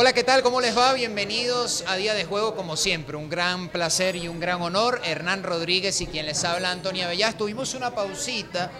Hola, ¿qué tal? ¿Cómo les va? Bienvenidos a Día de Juego, como siempre. Un gran placer y un gran honor. Hernán Rodríguez y quien les habla, Antonia Bellás. Tuvimos una pausita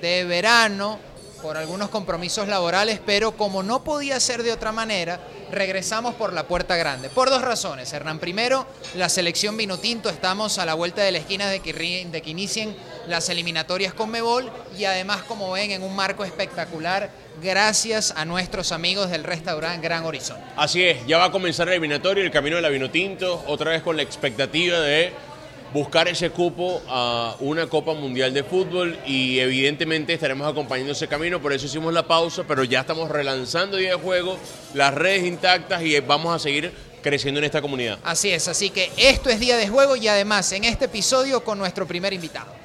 de verano por algunos compromisos laborales, pero como no podía ser de otra manera, regresamos por la puerta grande. Por dos razones, Hernán. Primero, la selección Vinotinto, estamos a la vuelta de la esquina de que, de que inicien las eliminatorias con Mebol y además, como ven, en un marco espectacular, gracias a nuestros amigos del restaurante Gran Horizonte. Así es, ya va a comenzar el eliminatorio, el camino de la Vinotinto, otra vez con la expectativa de buscar ese cupo a una Copa Mundial de Fútbol y evidentemente estaremos acompañando ese camino, por eso hicimos la pausa, pero ya estamos relanzando día de juego, las redes intactas y vamos a seguir creciendo en esta comunidad. Así es, así que esto es día de juego y además en este episodio con nuestro primer invitado.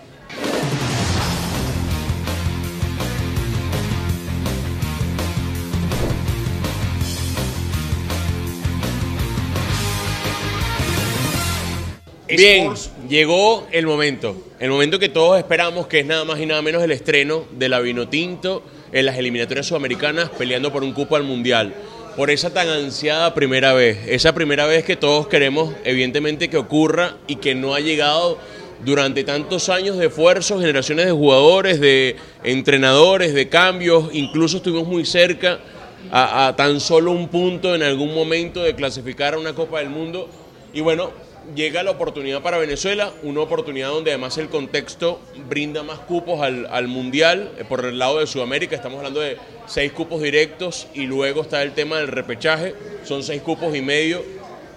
Bien, llegó el momento, el momento que todos esperamos, que es nada más y nada menos el estreno de la Vinotinto en las eliminatorias sudamericanas peleando por un cupo al Mundial. Por esa tan ansiada primera vez, esa primera vez que todos queremos evidentemente que ocurra y que no ha llegado durante tantos años de esfuerzo, generaciones de jugadores, de entrenadores, de cambios, incluso estuvimos muy cerca a, a tan solo un punto en algún momento de clasificar a una Copa del Mundo. Y bueno, llega la oportunidad para Venezuela, una oportunidad donde además el contexto brinda más cupos al, Mundial eh, por el lado de Sudamérica. Estamos hablando de seis cupos directos y luego está el tema del repechaje, son seis cupos y medio.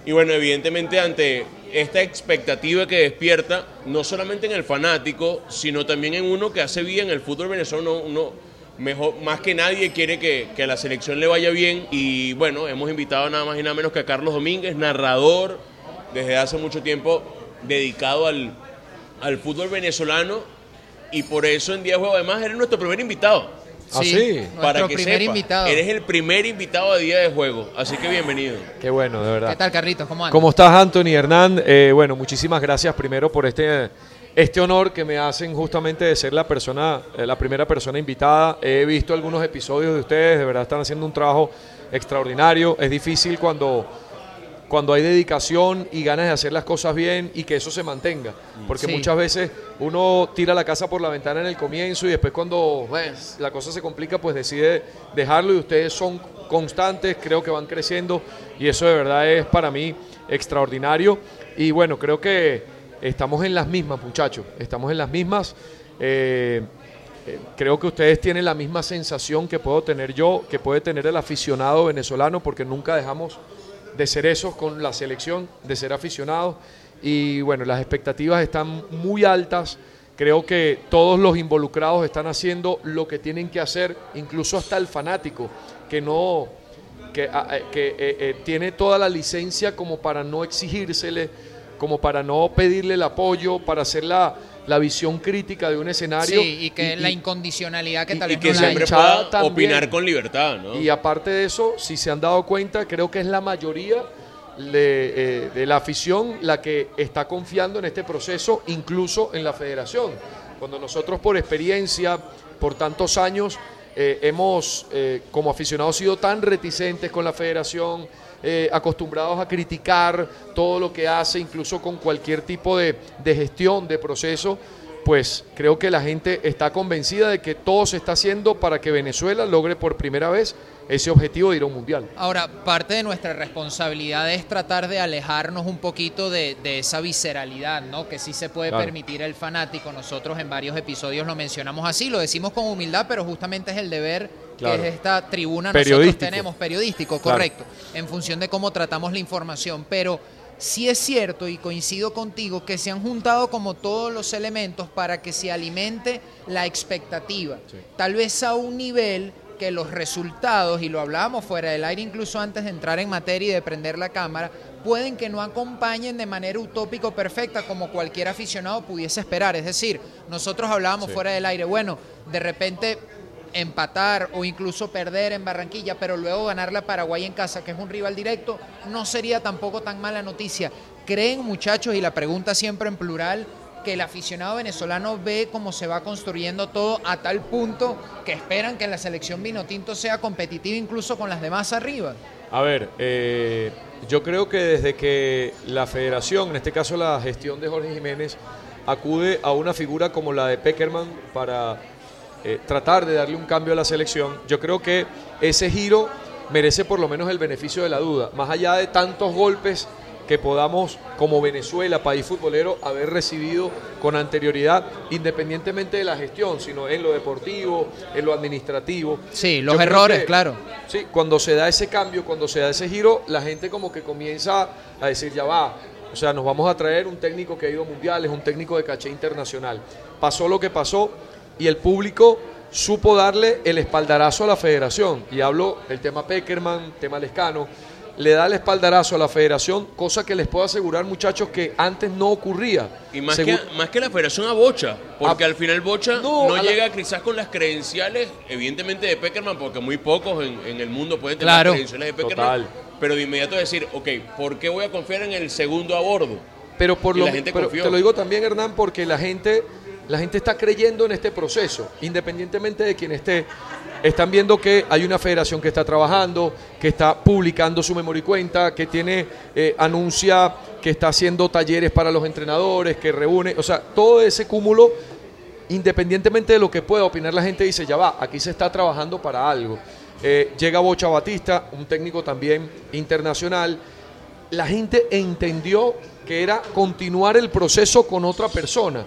Y bueno, evidentemente ante esta expectativa que despierta, no solamente en el fanático, sino también en uno que hace bien el fútbol venezolano, uno mejor, más que nadie quiere que, que a la selección le vaya bien. Y bueno, hemos invitado nada más y nada menos que a Carlos Domínguez, narrador desde hace mucho tiempo dedicado al, al fútbol venezolano y por eso en Día de Juego además eres nuestro primer invitado. Sí, ah, para que primer invitado. Eres el primer invitado de Día de Juego, así que bienvenido. Qué bueno, de verdad. ¿Qué tal, Carlitos? ¿Cómo andas? ¿Cómo estás, Anthony Hernán? Eh, bueno, muchísimas gracias primero por este, este honor que me hacen justamente de ser la persona, eh, la primera persona invitada. He visto algunos episodios de ustedes, de verdad están haciendo un trabajo extraordinario. Es difícil cuando cuando hay dedicación y ganas de hacer las cosas bien y que eso se mantenga. Porque muchas veces uno tira la casa por la ventana en el comienzo y después cuando la cosa se complica, pues decide dejarlo y ustedes son constantes, creo que van creciendo y eso de verdad es para mí extraordinario. Y bueno, creo que estamos en las mismas, muchachos, estamos en las mismas. Eh, eh, creo que ustedes tienen la misma sensación que puedo tener yo, que puede tener el aficionado venezolano, porque nunca dejamos de ser esos con la selección, de ser aficionados. Y bueno, las expectativas están muy altas. Creo que todos los involucrados están haciendo lo que tienen que hacer, incluso hasta el fanático, que no, que, que eh, eh, tiene toda la licencia como para no exigírsele, como para no pedirle el apoyo, para hacer la, la visión crítica de un escenario. Sí, y que la incondicionalidad que tal vez y que siempre pueda opinar con libertad, ¿no? Y aparte de eso, si se han dado cuenta, creo que es la mayoría de, eh, de la afición la que está confiando en este proceso, incluso en la federación. Cuando nosotros por experiencia, por tantos años, eh, hemos eh, como aficionados sido tan reticentes con la federación, eh, acostumbrados a criticar todo lo que hace, incluso con cualquier tipo de, de gestión, de proceso, pues creo que la gente está convencida de que todo se está haciendo para que Venezuela logre por primera vez ese objetivo de ir a un mundial. Ahora, parte de nuestra responsabilidad es tratar de alejarnos un poquito de, esa visceralidad, ¿no? Que sí se puede permitir el fanático. Nosotros en varios episodios lo mencionamos así, lo decimos con humildad, pero justamente es el deber que es esta tribuna nosotros tenemos, periodístico, correcto, en función de cómo tratamos la información. Pero sí es cierto, y coincido contigo, que se han juntado como todos los elementos para que se alimente la expectativa. Tal vez a un nivel que los resultados, y lo hablábamos fuera del aire incluso antes de entrar en materia y de prender la cámara, pueden que no acompañen de manera utópico perfecta como cualquier aficionado pudiese esperar. Es decir, nosotros hablábamos fuera del aire, bueno, de repente empatar o incluso perder en Barranquilla, pero luego ganar la Paraguay en casa, que es un rival directo, no sería tampoco tan mala noticia. ¿Creen muchachos, y la pregunta siempre en plural, que el aficionado venezolano ve cómo se va construyendo todo a tal punto que esperan que la selección Vinotinto sea competitiva incluso con las demás arriba. A ver, eh, yo creo que desde que la federación, en este caso la gestión de Jorge Jiménez, acude a una figura como la de Peckerman para eh, tratar de darle un cambio a la selección, yo creo que ese giro merece por lo menos el beneficio de la duda, más allá de tantos golpes que podamos, como Venezuela, país futbolero, haber recibido con anterioridad, independientemente de la gestión, sino en lo deportivo, en lo administrativo. Sí, los errores, claro. Sí, cuando se da ese cambio, cuando se da ese giro, la gente como que comienza a decir, ya va, o sea, nos vamos a traer un técnico que ha ido a mundiales, un técnico de caché internacional. Pasó lo que pasó y el público supo darle el espaldarazo a la federación. Y hablo el tema Peckerman, tema Lescano le da el espaldarazo a la federación, cosa que les puedo asegurar, muchachos, que antes no ocurría. Y más, que, más que la federación a Bocha, porque al final Bocha no, llega quizás con las credenciales, evidentemente de Peckerman, porque muy pocos en, el mundo pueden tener las credenciales de Peckerman. Pero de inmediato decir, ok, ¿por qué voy a confiar en el segundo a bordo? Pero por lo la gente te lo digo también, Hernán, porque la gente, la gente está creyendo en este proceso, independientemente de quien esté están viendo que hay una federación que está trabajando, que está publicando su memoria y cuenta, que tiene, eh, anuncia que está haciendo talleres para los entrenadores, que reúne, o sea, todo ese cúmulo, independientemente de lo que pueda opinar la gente, dice, ya va, aquí se está trabajando para algo. Eh, llega Bocha Batista, un técnico también internacional. La gente entendió que era continuar el proceso con otra persona.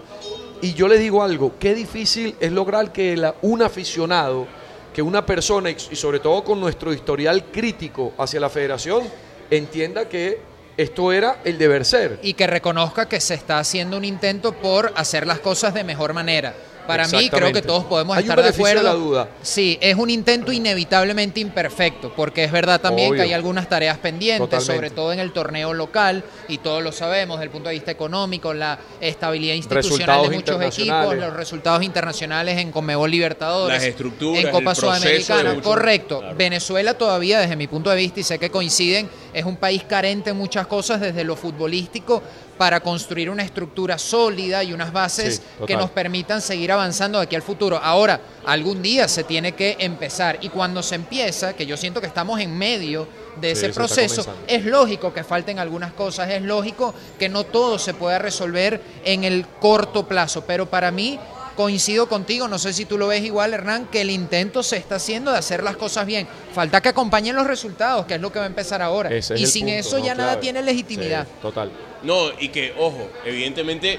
Y yo le digo algo, qué difícil es lograr que un aficionado que una persona, y sobre todo con nuestro historial crítico hacia la federación, entienda que esto era el deber ser. Y que reconozca que se está haciendo un intento por hacer las cosas de mejor manera. Para mí creo que todos podemos estar de acuerdo. la duda. Sí, es un intento inevitablemente imperfecto, porque es verdad también que hay algunas tareas pendientes, sobre todo en el torneo local, y todos lo sabemos desde el punto de vista económico, la estabilidad institucional de muchos equipos, los resultados internacionales en Conmebol Libertadores, Las estructuras, en Copa Sudamericana. Correcto. Venezuela todavía, desde mi punto de vista, y sé que coinciden, es un país carente en muchas cosas desde lo futbolístico para construir una estructura sólida y unas bases que nos permitan seguir avanzando de aquí al futuro. Ahora, algún día se tiene que empezar. Y cuando se empieza, que yo siento que estamos en medio de ese proceso, es lógico que falten algunas cosas, es lógico que no todo se pueda resolver en el corto plazo, pero para mí coincido contigo, no sé si tú lo ves igual, Hernán, que el intento se está haciendo de hacer las cosas bien. Falta que acompañen los resultados, que es lo que va a empezar ahora. y sin eso ya nada tiene legitimidad. total. No, y que, ojo, evidentemente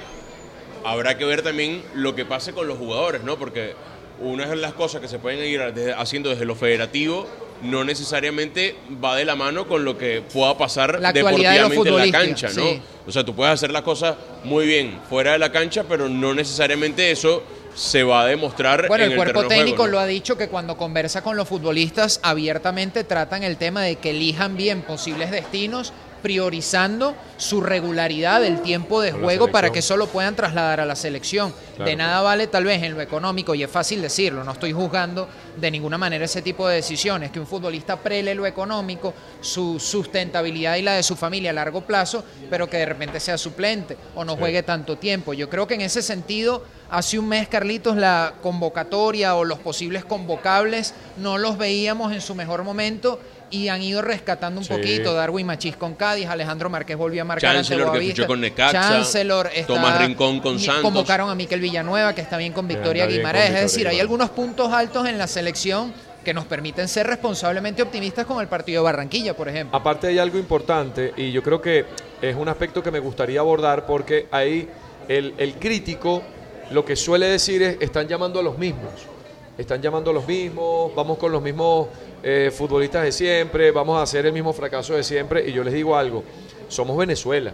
habrá que ver también lo que pase con los jugadores, ¿no? Porque una de las cosas que se pueden ir haciendo desde lo federativo no necesariamente va de la mano con lo que pueda pasar deportivamente en la cancha, ¿no? O sea, tú puedes hacer las cosas muy bien fuera de la cancha, pero no necesariamente eso se va a demostrar. Bueno, en el cuerpo técnico lo ha dicho que cuando conversa con los futbolistas abiertamente tratan el tema de que elijan bien posibles destinos priorizando su regularidad del tiempo de juego para que solo puedan trasladar a la selección. De nada vale tal vez en lo económico, y es fácil decirlo, no estoy juzgando de ninguna manera ese tipo de decisiones, que un futbolista prele lo económico, su sustentabilidad y la de su familia a largo plazo, pero que de repente sea suplente o no juegue tanto tiempo. Yo creo que en ese sentido, hace un mes, Carlitos, la convocatoria o los posibles convocables no los veíamos en su mejor momento y han ido rescatando un poquito. Darwin Machís con Cádiz, Alejandro Márquez volvió a marcar Chancellor, ante que con Necaxa, Chancellor Tomás Rincón con Santos. Convocaron a Miquel Villanueva, que está bien con Victoria Guimaraes. Es decir, hay algunos puntos altos en la selección que nos permiten ser responsablemente optimistas con el partido de Barranquilla, por ejemplo. Aparte hay algo importante y yo creo que es un aspecto que me gustaría abordar porque ahí el, el crítico lo que suele decir es están llamando a los mismos están llamando a los mismos, vamos con los mismos eh, futbolistas de siempre, vamos a hacer el mismo fracaso de siempre. Y yo les digo algo, somos Venezuela.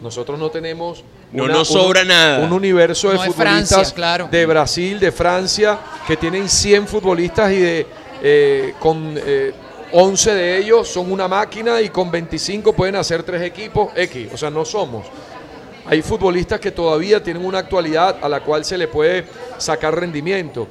Nosotros no tenemos no nos sobra un, nada. un universo de futbolistas de Brasil, de Francia, que tienen 100 futbolistas y de eh, con 11 eh, de ellos son una máquina y con 25 pueden hacer tres equipos X. O sea, no somos. Hay futbolistas que todavía tienen una actualidad a la cual se le puede sacar rendimiento.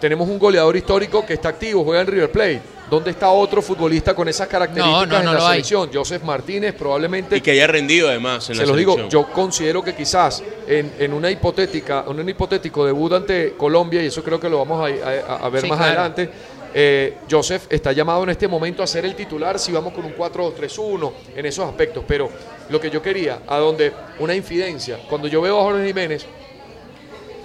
Tenemos un goleador histórico que está activo, juega en River Plate. ¿Dónde está otro futbolista con esas características en la selección? Joseph Martínez probablemente... Y que haya rendido además en se los digo, yo considero que quizás en, una hipotética, en un hipotético debut ante Colombia, y eso creo que lo vamos a, ver más adelante, Eh, Joseph está llamado en este momento a ser el titular si vamos con un 4-2-3-1 en esos aspectos. Pero lo que yo quería, a donde una infidencia, cuando yo veo a Jorge Jiménez,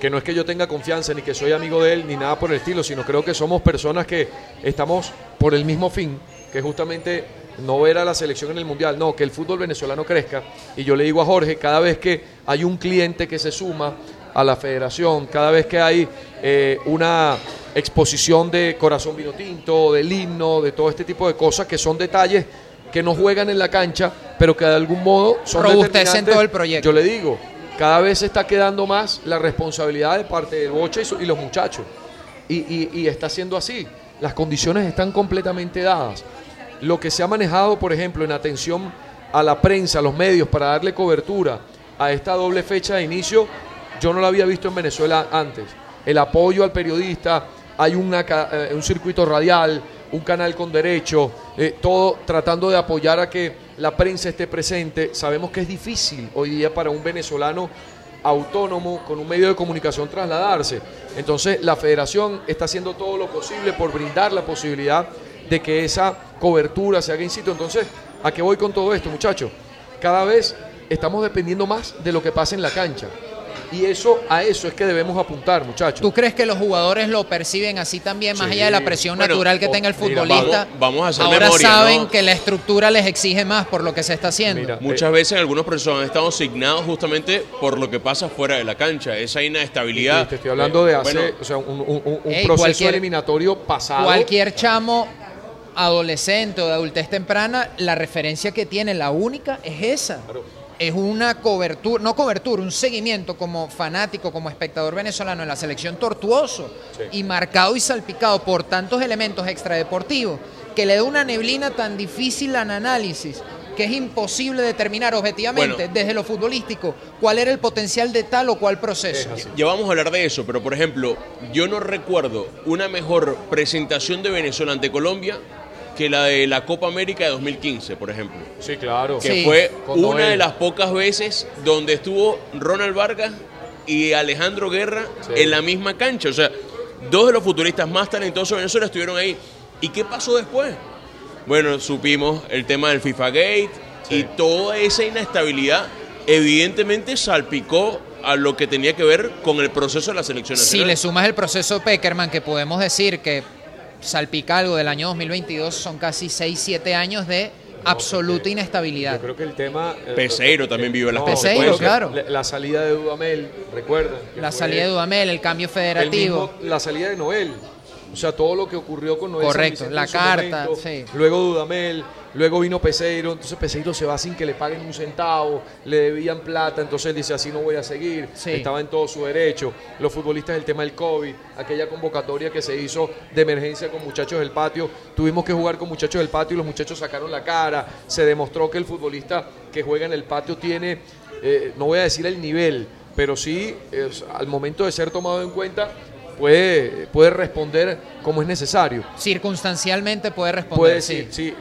que no es que yo tenga confianza ni que soy amigo de él ni nada por el estilo, sino creo que somos personas que estamos por el mismo fin, que justamente no ver a la selección en el mundial, no, que el fútbol venezolano crezca. Y yo le digo a Jorge, cada vez que hay un cliente que se suma a la federación, cada vez que hay eh, una exposición de corazón vino tinto, del himno, de todo este tipo de cosas que son detalles que no juegan en la cancha, pero que de algún modo son robustecen todo el proyecto. Yo le digo, cada vez se está quedando más la responsabilidad de parte del Boche y, los muchachos. Y, está siendo así. Las condiciones están completamente dadas. Lo que se ha manejado, por ejemplo, en atención a la prensa, a los medios, para darle cobertura a esta doble fecha de inicio, yo no lo había visto en Venezuela antes. El apoyo al periodista, hay una, eh, un circuito radial, un canal con derecho, eh, todo tratando de apoyar a que la prensa esté presente. Sabemos que es difícil hoy día para un venezolano autónomo con un medio de comunicación trasladarse. Entonces la federación está haciendo todo lo posible por brindar la posibilidad de que esa cobertura se haga in situ. Entonces, ¿a qué voy con todo esto, muchachos? Cada vez estamos dependiendo más de lo que pasa en la cancha. Y eso, a eso es que debemos apuntar, muchachos. ¿Tú crees que los jugadores lo perciben así también, más allá de la presión natural que tenga el futbolista? vamos, a hacer Ahora memoria, saben que la estructura les exige más por lo que se está haciendo. Muchas veces algunos profesores han estado asignados justamente por lo que pasa fuera de la cancha, esa inestabilidad. te estoy hablando de eh, hace, o sea, un, proceso eliminatorio pasado. Cualquier chamo adolescente o de adultez temprana, la referencia que tiene, la única, es esa es una cobertura, no cobertura, un seguimiento como fanático, como espectador venezolano en la selección tortuoso y marcado y salpicado por tantos elementos extradeportivos que le da una neblina tan difícil al análisis que es imposible determinar objetivamente desde lo futbolístico cuál era el potencial de tal o cual proceso. Ya vamos a hablar de eso, pero por ejemplo, yo no recuerdo una mejor presentación de Venezuela ante Colombia que la de la Copa América de 2015, por ejemplo. Sí, claro. Que fue una de las pocas veces donde estuvo Ronald Vargas y Alejandro Guerra en la misma cancha. O sea, dos de los futuristas más talentosos de Venezuela estuvieron ahí. ¿Y qué pasó después? Bueno, supimos el tema del FIFA Gate y toda esa inestabilidad evidentemente salpicó a lo que tenía que ver con el proceso de la selección nacional. Si le sumas el proceso Peckerman, que podemos decir que salpica algo del año 2022, son casi 6, 7 años de absoluta inestabilidad. Yo creo que el tema... Eh, Peseiro también vive las Peseiro, claro. La, salida de Dudamel, recuerda. La salida de Dudamel, el cambio federativo. la salida de Noel. O sea, todo lo que ocurrió con Noel. Correcto, la carta, sí. Luego Dudamel, Luego vino Peseiro, entonces Peseiro se va sin que le paguen un centavo, le debían plata, entonces él dice así no voy a seguir, estaba en todo su derecho. Los futbolistas, el tema del COVID, aquella convocatoria que se hizo de emergencia con muchachos del patio, tuvimos que jugar con muchachos del patio y los muchachos sacaron la cara, se demostró que el futbolista que juega en el patio tiene, eh, no voy a decir el nivel, pero sí al momento de ser tomado en cuenta puede, puede responder como es necesario. Circunstancialmente puede responder. Puede, sí, sí.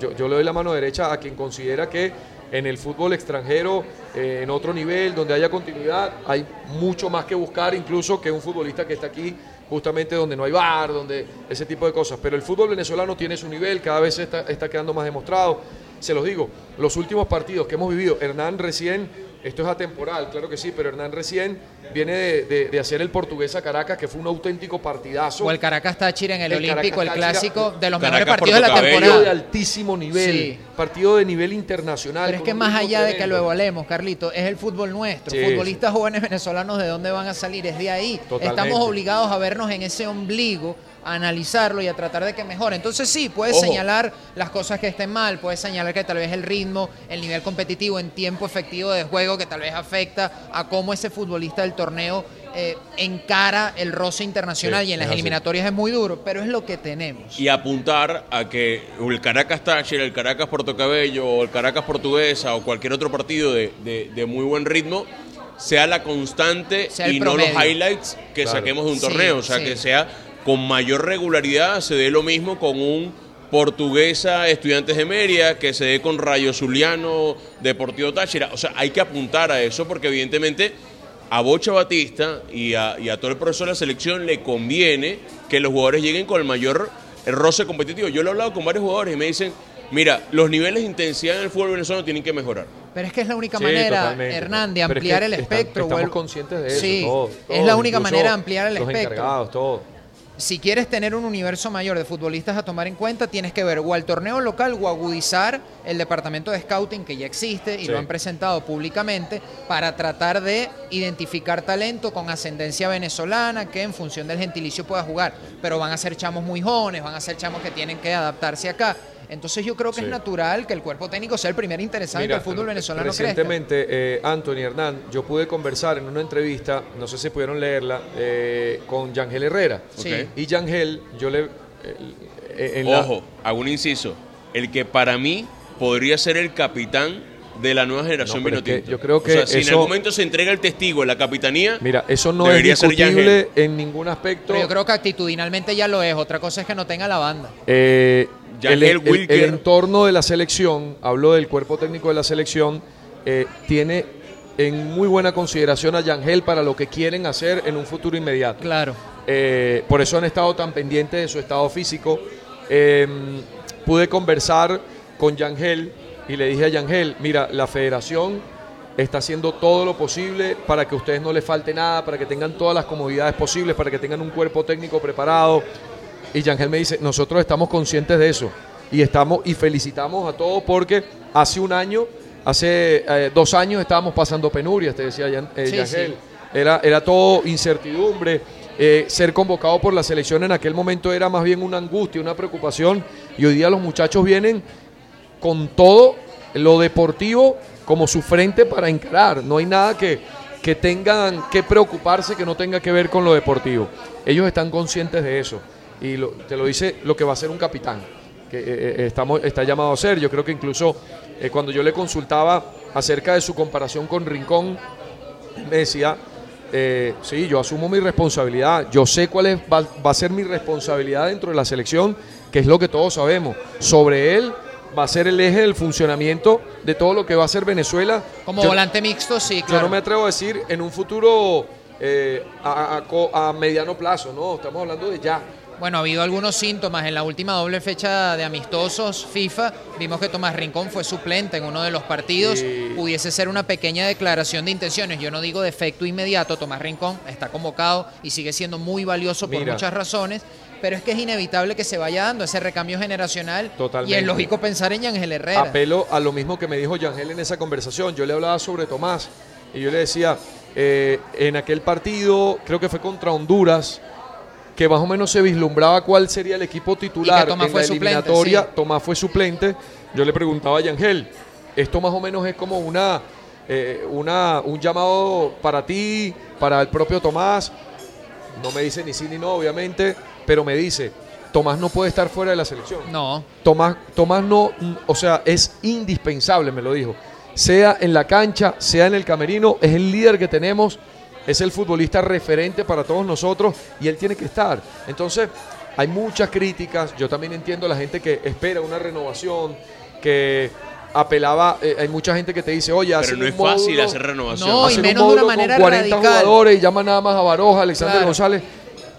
yo, le doy la mano derecha a quien considera que en el fútbol extranjero, eh, en otro nivel, donde haya continuidad, hay mucho más que buscar, incluso que un futbolista que está aquí justamente donde no hay bar, donde ese tipo de cosas. Pero el fútbol venezolano tiene su nivel, cada vez está, está quedando más demostrado. Se los digo, los últimos partidos que hemos vivido, Hernán recién esto es atemporal, claro que sí, pero Hernán recién viene de, hacer el portuguesa Caracas, que fue un auténtico partidazo. O el Caracas Táchira en el, Olímpico, el clásico, de los mejores partidos de la temporada. Partido de altísimo nivel, partido de nivel internacional. Pero es que más allá de que lo evaluemos, Carlito, es el fútbol nuestro. Futbolistas jóvenes venezolanos, ¿de dónde van a salir? Es de ahí. Estamos obligados a vernos en ese ombligo a analizarlo y a tratar de que mejore. Entonces sí, puedes señalar las cosas que estén mal, puedes señalar que tal vez el ritmo, el nivel competitivo en tiempo efectivo de juego que tal vez afecta a cómo ese futbolista del torneo eh, encara el roce internacional y en las eliminatorias es muy duro, pero es lo que tenemos. Y apuntar a que el Caracas Thatcher, el Caracas Portocabello o el Caracas Portuguesa o cualquier otro partido de, muy buen ritmo sea la constante y no los highlights que saquemos de un torneo, o sea, que sea con mayor regularidad se dé lo mismo con un portuguesa Estudiantes de Mérida, que se dé con Rayo Zuliano, Deportivo Táchira. O sea, hay que apuntar a eso porque evidentemente a Bocha Batista y a, y a todo el proceso de la selección le conviene que los jugadores lleguen con el mayor roce competitivo. Yo lo he hablado con varios jugadores y me dicen, mira, los niveles de intensidad en el fútbol venezolano tienen que mejorar. Pero es que es la única Sí, manera. Hernán, de Pero es que ampliar el están- espectro. estamos vuelvo- conscientes de eso. Sí, todos, es la única manera de ampliar el los espectro. encargados, todos. Si quieres tener un universo mayor de futbolistas a tomar en cuenta, tienes que ver o al torneo local o agudizar el departamento de scouting que ya existe y Sí. lo han presentado públicamente para tratar de identificar talento con ascendencia venezolana que en función del gentilicio pueda jugar. Pero van a ser chamos muy jóvenes, van a ser chamos que tienen que adaptarse acá. Entonces yo creo que Sí. es natural que el cuerpo técnico sea el primer interesado en que el fútbol venezolano crezca. Recientemente, eh, Anthony Hernán, yo pude conversar en una entrevista, no sé si pudieron leerla, eh, con Yangel Herrera. Sí. Y Yangel, yo le... eh, en la- Ojo, hago un inciso. El que para mí podría ser el capitán de la nueva generación No, es que yo creo que o sea, si en algún momento se entrega el testigo en la capitanía, Mira, eso no Debería es ser discutible en ningún aspecto. Pero yo creo que actitudinalmente ya lo es. Otra cosa es que no tenga la banda. Eh, Yangel el, el entorno de la selección, hablo del cuerpo técnico de la selección, eh, tiene en muy buena consideración a Yangel para lo que quieren hacer en un futuro inmediato. Claro. Eh, por eso han estado tan pendientes de su estado físico. Eh, pude conversar con Yangel y le dije a Yangel, mira, la federación está haciendo todo lo posible para que a ustedes no les falte nada, para que tengan todas las comodidades posibles, para que tengan un cuerpo técnico preparado. Y Yangel me dice, nosotros estamos conscientes de eso y estamos y felicitamos a todos porque hace un año, hace eh, dos años estábamos pasando penurias, te decía Yan- eh, Sí, Yangel. sí. Era, era todo incertidumbre. Eh, ser convocado por la selección en aquel momento era más bien una angustia, una preocupación. Y hoy día los muchachos vienen con todo lo deportivo como su frente para encarar. No hay nada que, que tengan que preocuparse que no tenga que ver con lo deportivo. Ellos están conscientes de eso. Y te lo dice lo que va a ser un capitán, que eh, eh, estamos, está llamado a ser. Yo creo que incluso cuando yo le consultaba acerca de su comparación con Rincón, me decía, eh, sí, yo asumo mi responsabilidad, yo sé cuál es, va, va a ser mi responsabilidad dentro de la selección, que es lo que todos sabemos. Sobre él va a ser el eje del funcionamiento de todo lo que va a ser Venezuela. Como Yo- volante mixto, sí, Yo claro. no me atrevo a decir en un futuro eh, a, a- mediano plazo, no, estamos hablando de ya. Bueno, ha habido algunos síntomas. En la última doble fecha de amistosos FIFA, vimos que Tomás Rincón fue suplente en uno de los partidos. Sí. Pudiese ser una pequeña declaración de intenciones. Yo no digo de efecto inmediato. Tomás Rincón está convocado y sigue siendo muy valioso por Mira. muchas razones. Pero es que es inevitable que se vaya dando ese recambio generacional. Totalmente. Y es lógico pensar en Ángel Herrera. Apelo a lo mismo que me dijo Yangel en esa conversación. Yo le hablaba sobre Tomás y yo le decía, eh, en aquel partido, creo que fue contra Honduras, que más o menos se vislumbraba cuál sería el equipo titular Y que Tomás en fue la suplente, eliminatoria. sí. Tomás fue suplente. Yo le preguntaba a Yangel, esto más o menos es como una, eh, una, un llamado para ti, para el propio Tomás. No me dice ni sí ni no, obviamente, pero me dice, Tomás no puede estar fuera de la selección. No, Tomás, Tomás no, o sea, es indispensable, me lo dijo. Sea en la cancha, sea en el camerino, es el líder que tenemos, es el futbolista referente para todos nosotros y él tiene que estar. Entonces, hay muchas críticas, yo también entiendo a la gente que espera una renovación, que apelaba, eh, hay mucha gente que te dice, oye, pero no un es fácil hacer renovación. No, y un menos de una manera con 40 radical. jugadores y llaman nada más a Baroja, Alexander Claro. González.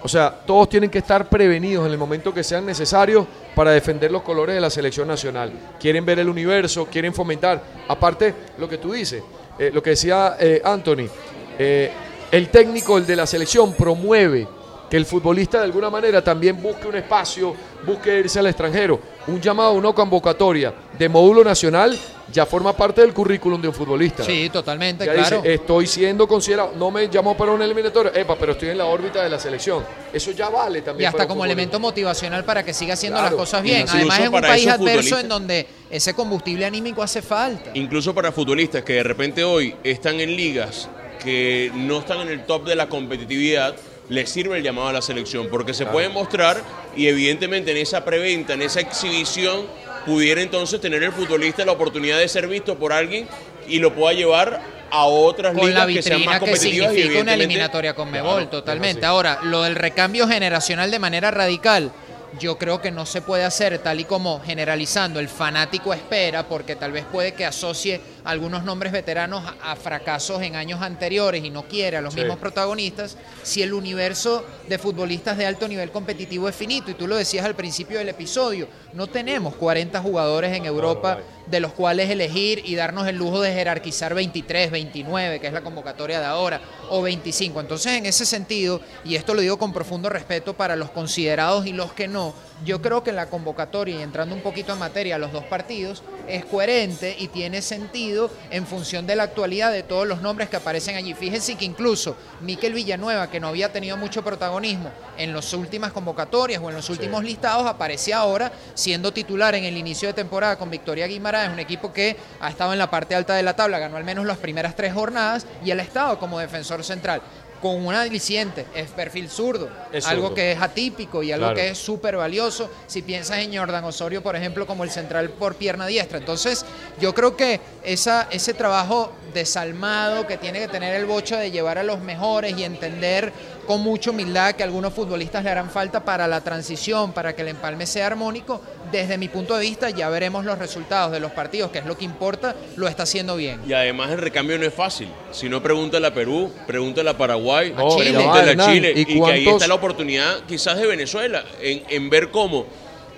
O sea, todos tienen que estar prevenidos en el momento que sean necesarios para defender los colores de la selección nacional. Quieren ver el universo, quieren fomentar. Aparte, lo que tú dices, eh, lo que decía eh, Anthony, eh, el técnico, el de la selección, promueve que el futbolista de alguna manera también busque un espacio, busque irse al extranjero. Un llamado, una convocatoria de módulo nacional ya forma parte del currículum de un futbolista. sí, totalmente, Ya claro. dice, estoy siendo considerado, no me llamó para una eliminatoria, epa, pero estoy en la órbita de la selección. Eso ya vale también. Y hasta para un como elemento motivacional para que siga haciendo Claro, las cosas bien. incluso Además, es un país adverso en donde ese combustible anímico hace falta. Incluso para futbolistas que de repente hoy están en ligas que no están en el top de la competitividad, les sirve el llamado a la selección, porque se pueden mostrar y evidentemente en esa preventa, en esa exhibición, pudiera entonces tener el futbolista la oportunidad de ser visto por alguien y lo pueda llevar a otras Con la ligas que sean vitrina más que competitivas y significa una evidentemente- eliminatoria con Mebol, Claro, totalmente. Ahora, lo del recambio generacional de manera radical, yo creo que no se puede hacer tal y como generalizando el fanático espera, porque tal vez puede que asocie algunos nombres veteranos a, fracasos en años anteriores y no quiere a los mismos protagonistas, si el universo de futbolistas de alto nivel competitivo es finito, y tú lo decías al principio del episodio, no tenemos 40 jugadores en Europa de los cuales elegir y darnos el lujo de jerarquizar 23, 29, que es la convocatoria de ahora, o 25. Entonces, en ese sentido, y esto lo digo con profundo respeto para los considerados y los que no, yo creo que la convocatoria, y entrando un poquito en materia, los dos partidos, es coherente y tiene sentido en función de la actualidad de todos los nombres que aparecen allí. Fíjense que incluso Miquel Villanueva, que no había tenido mucho protagonismo en las últimas convocatorias o en los últimos listados, aparece ahora siendo titular en el inicio de temporada con Victoria Guimara. Es un equipo que ha estado en la parte alta de la tabla, ganó al menos las primeras tres jornadas y él ha estado como defensor central con un aliciente, es perfil zurdo, algo que es atípico y algo que es súper valioso si piensas en Jordan Osorio, por ejemplo, como el central por pierna diestra. Entonces, yo creo que esa, ese trabajo desalmado que tiene que tener el bocho de llevar a los mejores y entender con mucha humildad que algunos futbolistas le harán falta para la transición, para que el empalme sea armónico. Desde mi punto de vista ya veremos los resultados de los partidos, que es lo que importa, lo está haciendo bien. Y además el recambio no es fácil. Si no, pregúntale a Perú, pregúntale a Paraguay, a Chile. a Chile. ¿Y, que ahí está la oportunidad quizás de Venezuela, en, en ver cómo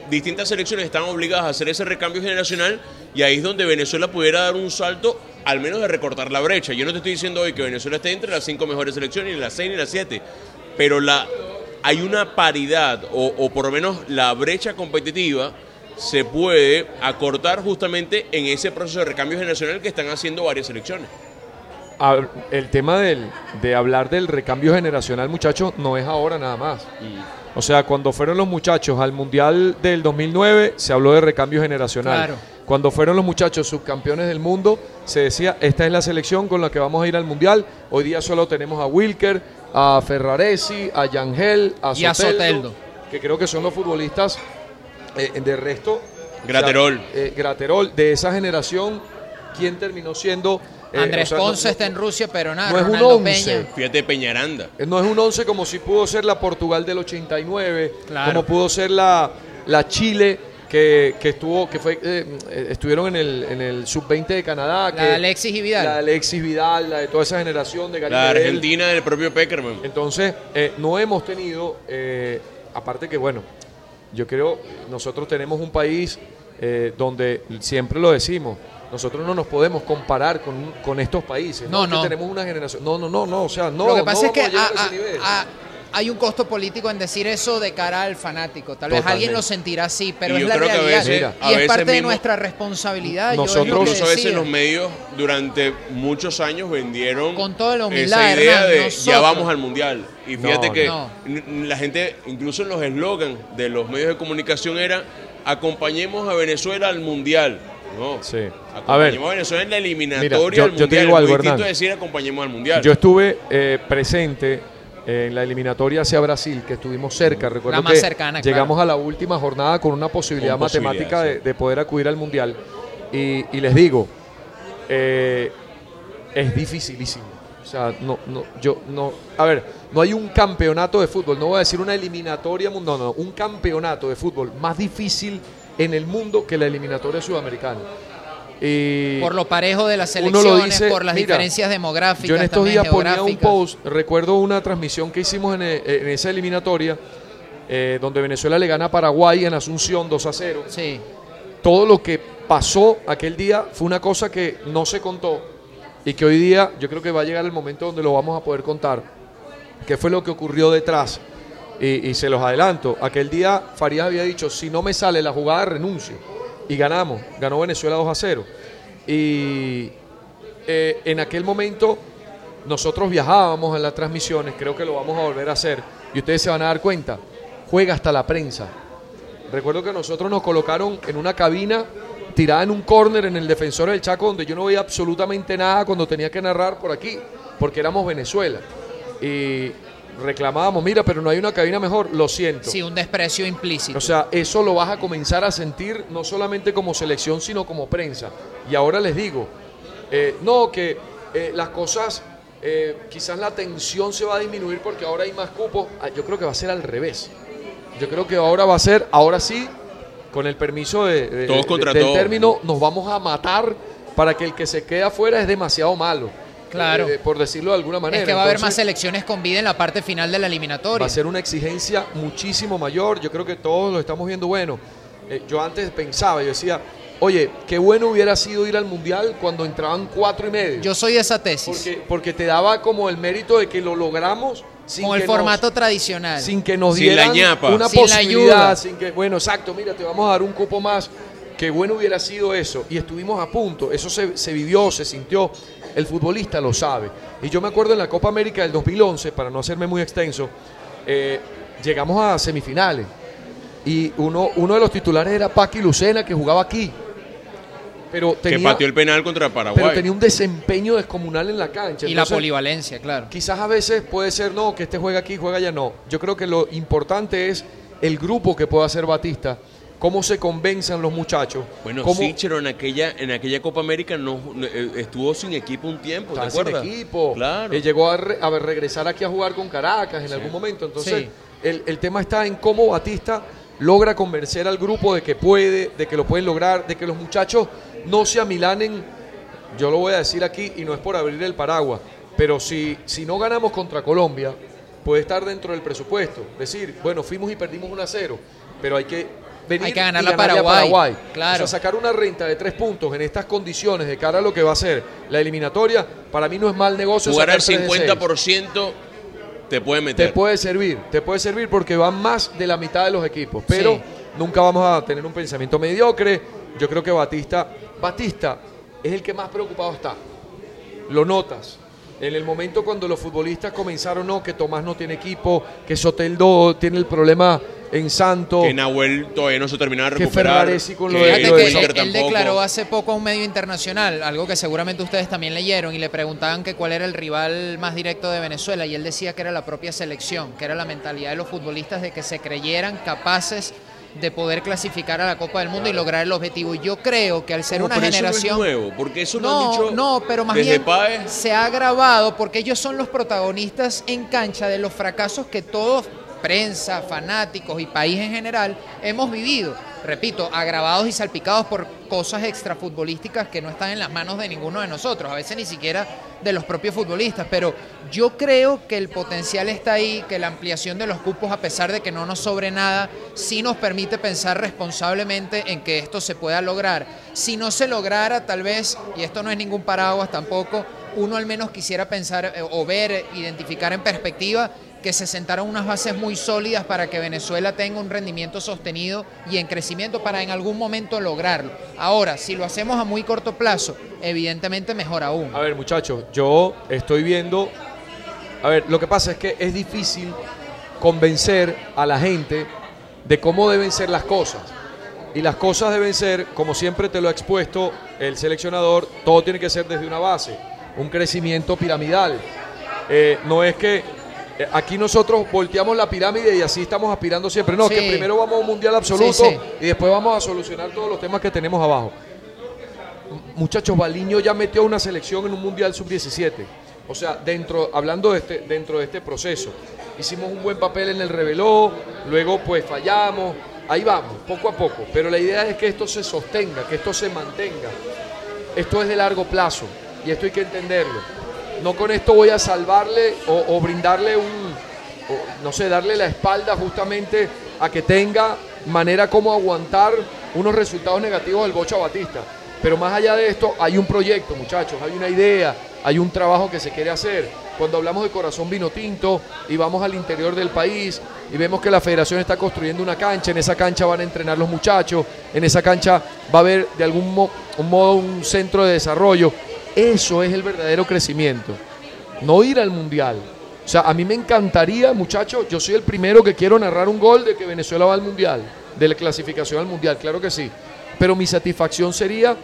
distintas selecciones están obligadas a hacer ese recambio generacional y ahí es donde Venezuela pudiera dar un salto al menos de recortar la brecha. Yo no te estoy diciendo hoy que Venezuela esté entre las cinco mejores selecciones, ni las seis ni las siete, pero la, hay una paridad, o, por lo menos la brecha competitiva se puede acortar justamente en ese proceso de recambio generacional que están haciendo varias selecciones. El tema del, de hablar del recambio generacional, muchachos, no es ahora nada más. O sea, cuando fueron los muchachos al Mundial del 2009, se habló de recambio generacional. Claro. Cuando fueron los muchachos subcampeones del mundo, se decía, esta es la selección con la que vamos a ir al Mundial. Hoy día solo tenemos a Wilker, a Ferraresi, a Yangel, a Soteldo, que creo que son los futbolistas eh, de resto. Graterol. Eh, Graterol, de esa generación, ¿quién terminó siendo... Eh, Andrés Ponce está en Rusia, pero nada, no es un once. Fíjate Peñaranda. No es un once como si pudo ser la Portugal del 89, como pudo ser la, la Chile que, estuvo, que fue, eh, estuvieron en el, en el sub-20 de Canadá. La de Alexis y Vidal. La de Alexis Vidal, la de toda esa generación de Gary La Argentina del propio Peckerman. Entonces, eh, no hemos tenido, eh, aparte que bueno, yo creo, nosotros tenemos un país donde siempre lo decimos, nosotros no nos podemos comparar con, con estos países. No, no. tenemos una generación. No, no, no, no. O sea, no. Lo que pasa es que a, hay un costo político en decir eso de cara al fanático. Tal vez alguien lo sentirá así, pero es la realidad. y es parte de nuestra responsabilidad. Nosotros a veces los medios durante muchos años vendieron con toda la humildad, esa idea de ya vamos al mundial. Y fíjate que la gente, incluso en los eslogans de los medios de comunicación era acompañemos a Venezuela al mundial. No, sí. acompañemos a, Venezuela en la eliminatoria al mundial. Yo digo algo, decir acompañemos al mundial. Yo estuve eh, presente en la eliminatoria hacia Brasil, que estuvimos cerca. Recuerdo que llegamos a la última jornada con una posibilidad matemática de, poder acudir al Mundial. Y, les digo, eh, es dificilísimo. O sea, no, no, yo no. A ver, no hay un campeonato de fútbol, no voy a decir una eliminatoria, no, no, un campeonato de fútbol más difícil en el mundo que la eliminatoria sudamericana por lo parejo de las selecciones, por las diferencias demográficas. Yo en estos días ponía un post, recuerdo una transmisión que hicimos en, eh, esa eliminatoria, eh, donde Venezuela le gana a Paraguay en Asunción 2 a 0. Sí. Todo lo que pasó aquel día fue una cosa que no se contó y que hoy día yo creo que va a llegar el momento donde lo vamos a poder contar. ¿Qué fue lo que ocurrió detrás? Y, y se los adelanto. Aquel día Farías había dicho, si no me sale la jugada, renuncio y ganamos. Ganó Venezuela 2 a 0. Y eh, en aquel momento nosotros viajábamos en las transmisiones, creo que lo vamos a volver a hacer, y ustedes se van a dar cuenta, juega hasta la prensa. Recuerdo que nosotros nos colocaron en una cabina tirada en un córner en el defensor del Chaco, donde yo no veía absolutamente nada cuando tenía que narrar por aquí, porque éramos Venezuela. Y reclamábamos, mira, pero no hay una cabina mejor, lo siento. Sí, un desprecio implícito. O sea, eso lo vas a comenzar a sentir no solamente como selección, sino como prensa. Y ahora les digo, eh, no, que eh, las cosas, eh, quizás la tensión se va a disminuir porque ahora hay más cupos. Ah, yo creo que va a ser al revés. Yo creo que ahora va a ser, ahora sí, con el permiso de, todos contra del término, nos vamos a matar para que el que se quede afuera es demasiado malo. Claro. Eh, por decirlo de alguna manera. Es que va a haber más selecciones con vida en la parte final de la eliminatoria. Va a ser una exigencia muchísimo mayor. Yo creo que todos lo estamos viendo bueno. Eh, yo antes pensaba, yo decía, oye, qué bueno hubiera sido ir al mundial cuando entraban cuatro y medio. Yo soy de esa tesis. porque, porque te daba como el mérito de que lo logramos sin con el nos- formato tradicional. sin que nos Sin la dieran ñapa. una Sin la posibilidad, ayuda. sin que, bueno, exacto, mira, te vamos a dar un cupo más. Qué bueno hubiera sido eso. Y estuvimos a punto. Eso se, se vivió, se sintió. El futbolista lo sabe. Y yo me acuerdo en la Copa América del 2011, para no hacerme muy extenso, eh, llegamos a semifinales. Y uno, uno de los titulares era Paqui Lucena, que jugaba aquí. Pero que tenía, pateó el penal contra Paraguay. pero tenía un desempeño descomunal en la cancha. y la polivalencia, claro. Quizás a veces puede ser, no, que este juega aquí, juega allá, no. Yo creo que lo importante es el grupo que pueda hacer Batista, cómo se convencen los muchachos. Bueno, cómo Sichero en aquella, en aquella Copa América no, no, eh, estuvo sin equipo un tiempo, ¿te está sin acuerdas? equipo. Claro. Eh, llegó a, re- a ver, regresar aquí a jugar con Caracas en algún momento. Entonces, Sí. el, el tema está en cómo Batista logra convencer al grupo de que puede, de que lo pueden lograr, de que los muchachos no se amilanen. Yo lo voy a decir aquí y no es por abrir el paraguas, pero si, si no ganamos contra Colombia, puede estar dentro del presupuesto. Decir, bueno, fuimos y perdimos 1 a 0, pero hay que venir Hay que ganarle y a ganarle Paraguay. Claro. O sea, sacar una renta de tres puntos en estas condiciones de cara a lo que va a ser la eliminatoria, para mí no es mal negocio. Jugar al sacar tres de seis. 50% te puede meter. Te puede servir, te puede servir porque van más de la mitad de los equipos, pero Sí. nunca vamos a tener un pensamiento mediocre. Yo creo que Batista, Batista es el que más preocupado está. Lo notas. En el momento cuando los futbolistas comenzaron, no, que Tomás no tiene equipo, que Soteldo tiene el problema en Santo. que Nahuel todavía no se termina de Que recuperar. Ferraresi con lo que de- que él, declaró hace poco a un medio internacional, algo que seguramente ustedes también leyeron, y le preguntaban que cuál era el rival más directo de Venezuela, y él decía que era la propia selección, que era la mentalidad de los futbolistas de que se creyeran capaces de poder clasificar a la Copa del Mundo y lograr el objetivo. Y yo creo que al ser No, una pero eso no es generación... nuevo, porque eso lo no, han dicho no, pero más desde bien se ha agravado porque ellos son los protagonistas en cancha de los fracasos que todos, prensa, fanáticos y país en general, hemos vivido. Repito, agravados y salpicados por cosas extrafutbolísticas que no están en las manos de ninguno de nosotros, a veces ni siquiera de los propios futbolistas, pero yo creo que el potencial está ahí, que la ampliación de los cupos, a pesar de que no nos sobre nada, sí nos permite pensar responsablemente en que esto se pueda lograr. Si no se lograra, tal vez, y esto no es ningún paraguas tampoco, uno al menos quisiera pensar eh, o ver, eh, identificar en perspectiva que se sentaron unas bases muy sólidas para que Venezuela tenga un rendimiento sostenido y en crecimiento para en algún momento lograrlo. Ahora, si lo hacemos a muy corto plazo, evidentemente mejor aún. A ver, muchachos, yo estoy viendo. A ver, lo que pasa es que es difícil convencer a la gente de cómo deben ser las cosas. Y las cosas deben ser, como siempre te lo ha expuesto el seleccionador, todo tiene que ser desde una base, un crecimiento piramidal. Eh, no es que aquí nosotros volteamos la pirámide y así estamos aspirando siempre. No, Sí. que primero vamos a un mundial absoluto Sí, sí. y después vamos a solucionar todos los temas que tenemos abajo. Muchachos, Baliño ya metió una selección en un Mundial Sub-17. O sea, dentro, hablando de este, dentro de este proceso. Hicimos un buen papel en el reveló, luego pues fallamos. Ahí vamos, poco a poco. Pero la idea es que esto se sostenga, que esto se mantenga. Esto es de largo plazo y esto hay que entenderlo. No con esto voy a salvarle o, brindarle un, o, no sé, darle la espalda justamente a que tenga manera como aguantar unos resultados negativos del Bocha Batista. Pero más allá de esto, hay un proyecto, muchachos, hay una idea, hay un trabajo que se quiere hacer. Cuando hablamos de corazón vino tinto y vamos al interior del país y vemos que la federación está construyendo una cancha, en esa cancha van a entrenar los muchachos, en esa cancha va a haber de algún modo un centro de desarrollo. Eso es el verdadero crecimiento no ir al mundial. O sea, a mí me encantaría, muchachos, yo soy el primero que quiero narrar un gol de que Venezuela va al mundial, de la clasificación al mundial, claro que sí. Pero mi satisfacción sería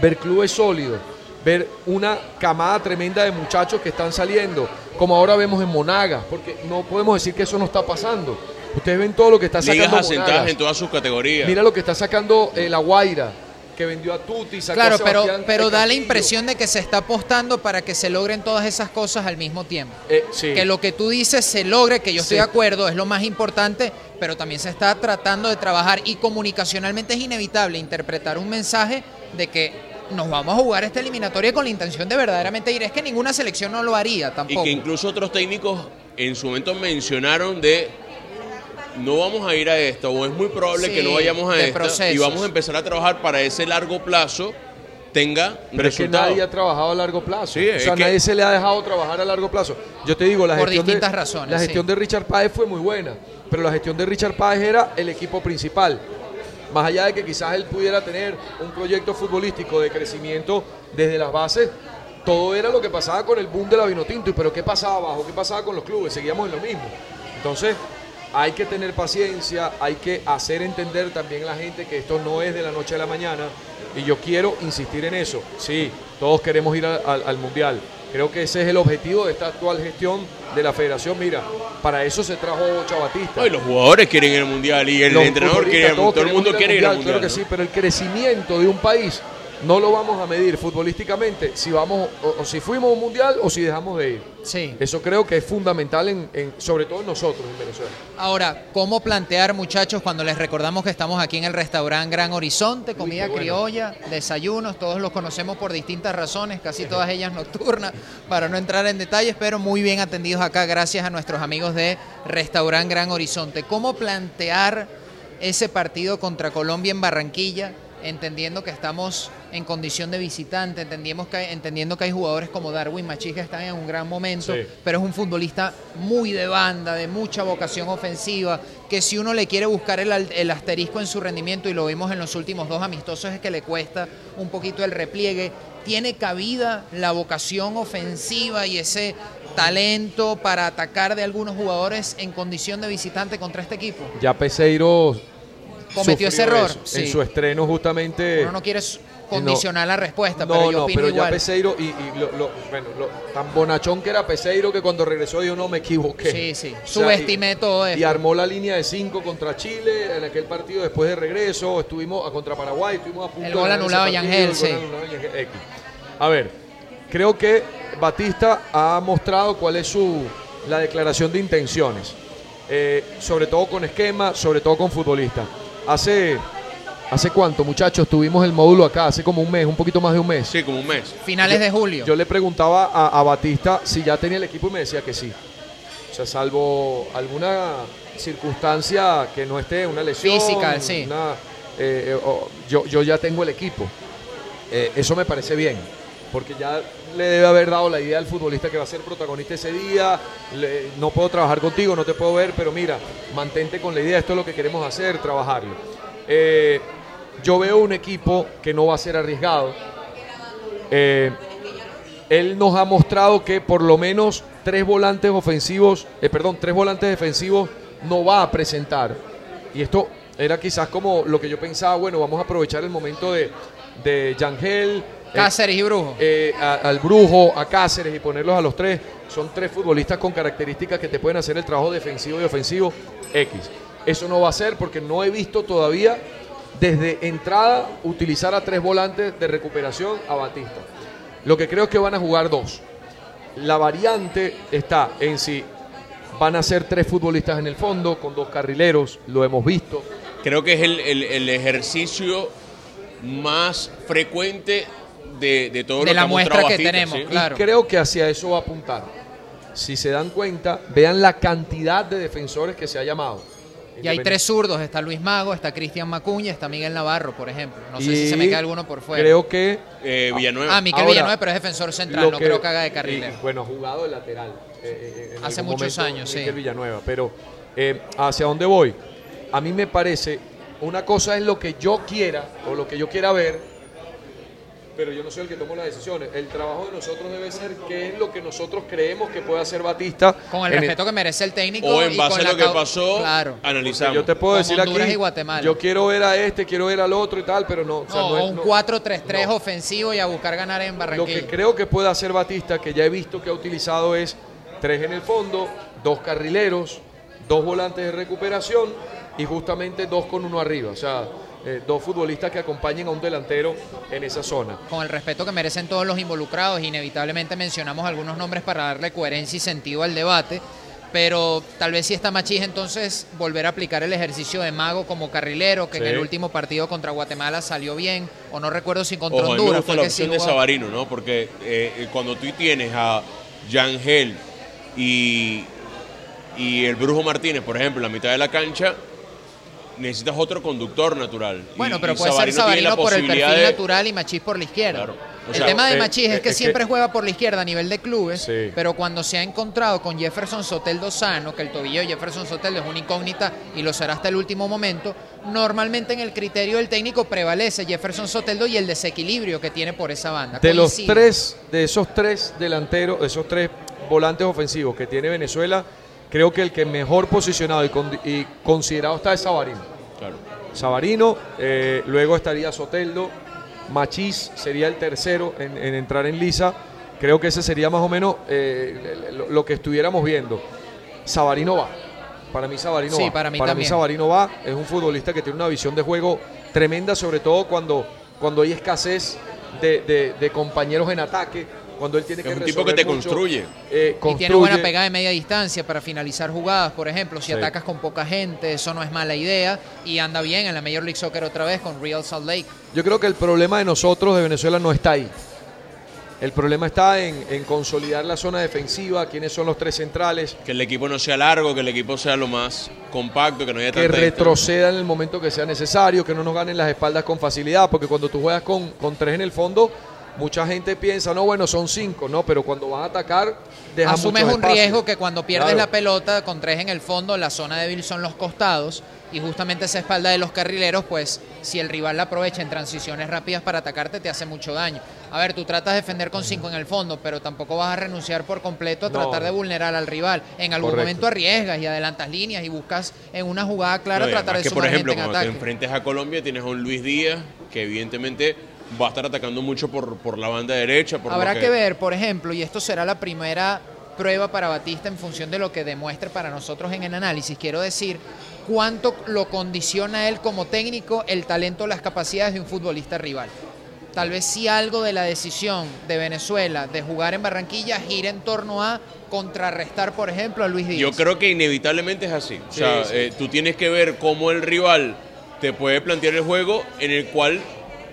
ver clubes sólidos, ver una camada tremenda de muchachos que están saliendo, como ahora vemos en Monagas, porque no podemos decir que eso no está pasando. Ustedes ven todo lo que está Ligas sacando Monagas. en todas sus categorías. Mira lo que está sacando eh, La Guaira, que vendió a Tuti, sacó Claro, a pero, pero da la impresión de que se está apostando para que se logren todas esas cosas al mismo tiempo. Eh, sí. Que lo que tú dices se logre, que yo estoy Sí. de acuerdo, es lo más importante, pero también se está tratando de trabajar y comunicacionalmente es inevitable interpretar un mensaje de que nos vamos a jugar esta eliminatoria con la intención de verdaderamente ir. Es que ninguna selección no lo haría tampoco. Y que incluso otros técnicos en su momento mencionaron de no vamos a ir a esto o es muy probable Sí, que no vayamos a de esto y procesos. vamos a empezar a trabajar para ese largo plazo tenga Pero es que resultados. nadie ha trabajado a largo plazo. Sí, o sea, que- nadie se le ha dejado trabajar a largo plazo. Yo te digo, la Por gestión, distintas de, razones, la gestión sí. de Richard Páez fue muy buena, pero la gestión de Richard Páez era el equipo principal. Más allá de que quizás él pudiera tener un proyecto futbolístico de crecimiento desde las bases, todo era lo que pasaba con el boom de la Vinotinto. ¿Y pero qué pasaba abajo? ¿Qué pasaba con los clubes? Seguíamos en lo mismo. Entonces, hay que tener paciencia, hay que hacer entender también a la gente que esto no es de la noche a la mañana. Y yo quiero insistir en eso. Sí, todos queremos ir al Mundial. Creo que ese es el objetivo de esta actual gestión de la federación. Mira, para eso se trajo Chabatista. Los jugadores quieren al mundial y el Los entrenador quiere. Todo el mundo quiere al mundial. Claro que sí, pero el crecimiento de un país no lo vamos a medir futbolísticamente si vamos o, o si fuimos a un mundial o si dejamos de ir. Sí. Eso creo que es fundamental, en, en- sobre todo en nosotros en Venezuela. Ahora, ¿cómo plantear, muchachos, cuando les recordamos que estamos aquí en el restaurante Gran Horizonte, comida bueno. criolla, desayunos, todos los conocemos por distintas razones, casi todas ellas nocturnas, para no entrar en detalles, pero muy bien atendidos acá, gracias a nuestros amigos de Restaurante Gran Horizonte. ¿Cómo plantear ese partido contra Colombia en Barranquilla? Entendiendo que estamos en condición de visitante, entendimos que, entendiendo que hay jugadores como Darwin Machís que están en un gran momento, Sí. pero es un futbolista muy de banda, de mucha vocación ofensiva, que si uno le quiere buscar el, el asterisco en su rendimiento, y lo vimos en los últimos dos amistosos, es que le cuesta un poquito el repliegue, tiene cabida la vocación ofensiva y ese talento para atacar de algunos jugadores en condición de visitante contra este equipo. Ya Peseiro Cometió ese error, eso. sí. En su estreno justamente... Uno no quiere condicionar la respuesta, No, pero yo no, opino pero ya. Peseiro y, y lo, lo- bueno, lo- tan bonachón que era Peseiro que cuando regresó yo no me equivoqué. Sí, sí. O sea, Subestimé todo y, esto. y armó la línea de 5 contra Chile en aquel partido después de regreso. Estuvimos a contra Paraguay, estuvimos a punto El gol anulado de Yangel, sí. anulado de Yangel, X. A ver, creo que Batista ha mostrado cuál es su la declaración de intenciones. Eh, sobre todo con esquema, sobre todo con futbolistas. Hace, ¿Hace cuánto, muchachos? Tuvimos el módulo acá, hace como un mes, un poquito más de un mes. Sí, como un mes. Finales de julio. Yo le preguntaba a, a Batista si ya tenía el equipo y me decía que sí. O sea, salvo alguna circunstancia que no esté, una lesión. Física, sí. una, eh, eh, yo, yo ya tengo el equipo. Eh, eso me parece bien, porque ya le debe haber dado la idea al futbolista que va a ser protagonista ese día. no puedo trabajar contigo, no te puedo ver, pero mira, mantente con la idea, esto es lo que queremos hacer, trabajarlo. Eh, yo veo un equipo que no va a ser arriesgado. Eh, él nos ha mostrado que por lo menos tres volantes ofensivos, eh, perdón, tres volantes defensivos no va a presentar. Y esto era quizás como lo que yo pensaba, bueno, vamos a aprovechar el momento de, de Yangel, Cáceres y Brujo. eh, a- al Brujo, a Cáceres y ponerlos a los tres. Son tres futbolistas con características que te pueden hacer el trabajo defensivo y ofensivo X. Eso no va a ser porque no he visto todavía desde entrada utilizar a tres volantes de recuperación a Batista. Lo que creo es que van a jugar dos. La variante está en si van a ser tres futbolistas en el fondo con dos carrileros, lo hemos visto. Creo que es el, el- el ejercicio más frecuente de, de todo De lo la que muestra que tenemos, ¿sí? claro. Y creo que hacia eso va a apuntar. Si se dan cuenta, vean la cantidad de defensores que se ha llamado. Y hay tres zurdos, está Luis Mago, está Cristian Macuña, está Miguel Navarro, por ejemplo. No sé si se me queda alguno por fuera. Creo que Eh, Villanueva. Ah, Miquel Ahora, Villanueva, pero es defensor central, no creo que haga de carrilero. y, bueno, ha jugado de lateral. eh, eh, en Hace muchos momento, años, sí. Miquel Villanueva. Pero eh, hacia dónde voy. A mí me parece, una cosa es lo que yo quiera o lo que yo quiera ver, pero yo no soy el que tomo las decisiones. El trabajo de nosotros debe ser qué es lo que nosotros creemos que puede hacer Batista. Con el respeto que merece el técnico. o en y base con a la lo que pasó, Claro. analizamos. Yo te puedo Con decir Honduras aquí, y Guatemala. yo quiero ver a este, quiero ver al otro y tal, pero no. o sea, No, no es- o un no- 4-3-3 no. ofensivo y a buscar ganar en Lo Barranquilla. que creo que puede hacer Batista, que ya he visto que ha utilizado, es tres en el fondo, dos carrileros, dos volantes de recuperación y justamente dos con uno arriba. O sea, eh, dos futbolistas que acompañen a un delantero en esa zona. Con el respeto que merecen todos los involucrados, inevitablemente mencionamos algunos nombres para darle coherencia y sentido al debate. pero tal vez si está Machís, entonces volver a aplicar el ejercicio de mago como carrilero, que en el último partido contra Guatemala salió bien, o no recuerdo si contra Ojo, mí me Honduras. gusta fue la que sí opción de. Sabarino, ¿no? Porque eh, cuando tú tienes a Yangel y, y el Brujo Martínez, por ejemplo, en la mitad de la cancha, necesitas otro conductor natural. Bueno, pero y puede ser Sabarino por el perfil de- natural y Machís por la izquierda. Claro. O el tema de eh, Machís eh, es que es que- siempre juega por la izquierda a nivel de clubes, Sí. pero cuando se ha encontrado con Jefferson Soteldo sano, que el tobillo de Jefferson Soteldo es una incógnita y lo será hasta el último momento, normalmente en el criterio del técnico prevalece Jefferson Soteldo y el desequilibrio que tiene por esa banda. De los Coincide. tres, de esos tres delanteros, de esos tres volantes ofensivos que tiene Venezuela, creo que el que mejor posicionado y, con- y considerado está es Sabarino. Claro. Sabarino, eh, luego estaría Soteldo, Machís sería el tercero en, en entrar en lisa. Creo que ese sería más o menos eh, lo, lo que estuviéramos viendo. Sabarino va. Para mí Sabarino Sí, va. para mí para también. Sabarino va. Es un futbolista que tiene una visión de juego tremenda, sobre todo cuando, cuando hay escasez de, de- de compañeros en ataque. Cuando él tiene Es que un tipo que te mucho, construye. eh, Y tiene buena pegada de media distancia para finalizar jugadas, por ejemplo, si Sí. atacas con poca gente, eso no es mala idea y anda bien en la Major League Soccer otra vez con Real Salt Lake. Yo creo que el problema de nosotros de Venezuela no está ahí. El problema está en, en consolidar la zona defensiva, quiénes son los tres centrales, Que el equipo no sea largo, que el equipo sea lo más compacto, que no haya que tanta distancia. retroceda en el momento que sea necesario, que no nos ganen las espaldas con facilidad, porque cuando tú juegas con, con tres en el fondo, mucha gente piensa, no, bueno, son cinco, no, pero cuando van a atacar, dejan Asumes mucho un espacio. riesgo que cuando pierdes Claro. la pelota con tres en el fondo, la zona débil son los costados y justamente esa espalda de los carrileros, pues si el rival la aprovecha en transiciones rápidas para atacarte, te hace mucho daño. A ver, tú tratas de defender con cinco en el fondo, pero tampoco vas a renunciar por completo a No. tratar de vulnerar al rival. En algún Correcto. momento arriesgas y adelantas líneas y buscas en una jugada clara No, tratar de que, por sumar ejemplo, gente en cuando te ataque. enfrentes a Colombia, tienes a un Luis Díaz que evidentemente va a estar atacando mucho por, por la banda derecha. Por Habrá que... ver, por ejemplo, y esto será la primera prueba para Batista en función de lo que demuestre para nosotros en el análisis. Quiero decir, cuánto lo condiciona él como técnico el talento, las capacidades de un futbolista rival. Tal vez si algo de la decisión de Venezuela de jugar en Barranquilla gira en torno a contrarrestar, por ejemplo, a Luis Díaz. Yo creo que inevitablemente es así. O Sí, sea, sí. eh, tú tienes que ver cómo el rival te puede plantear el juego en el cual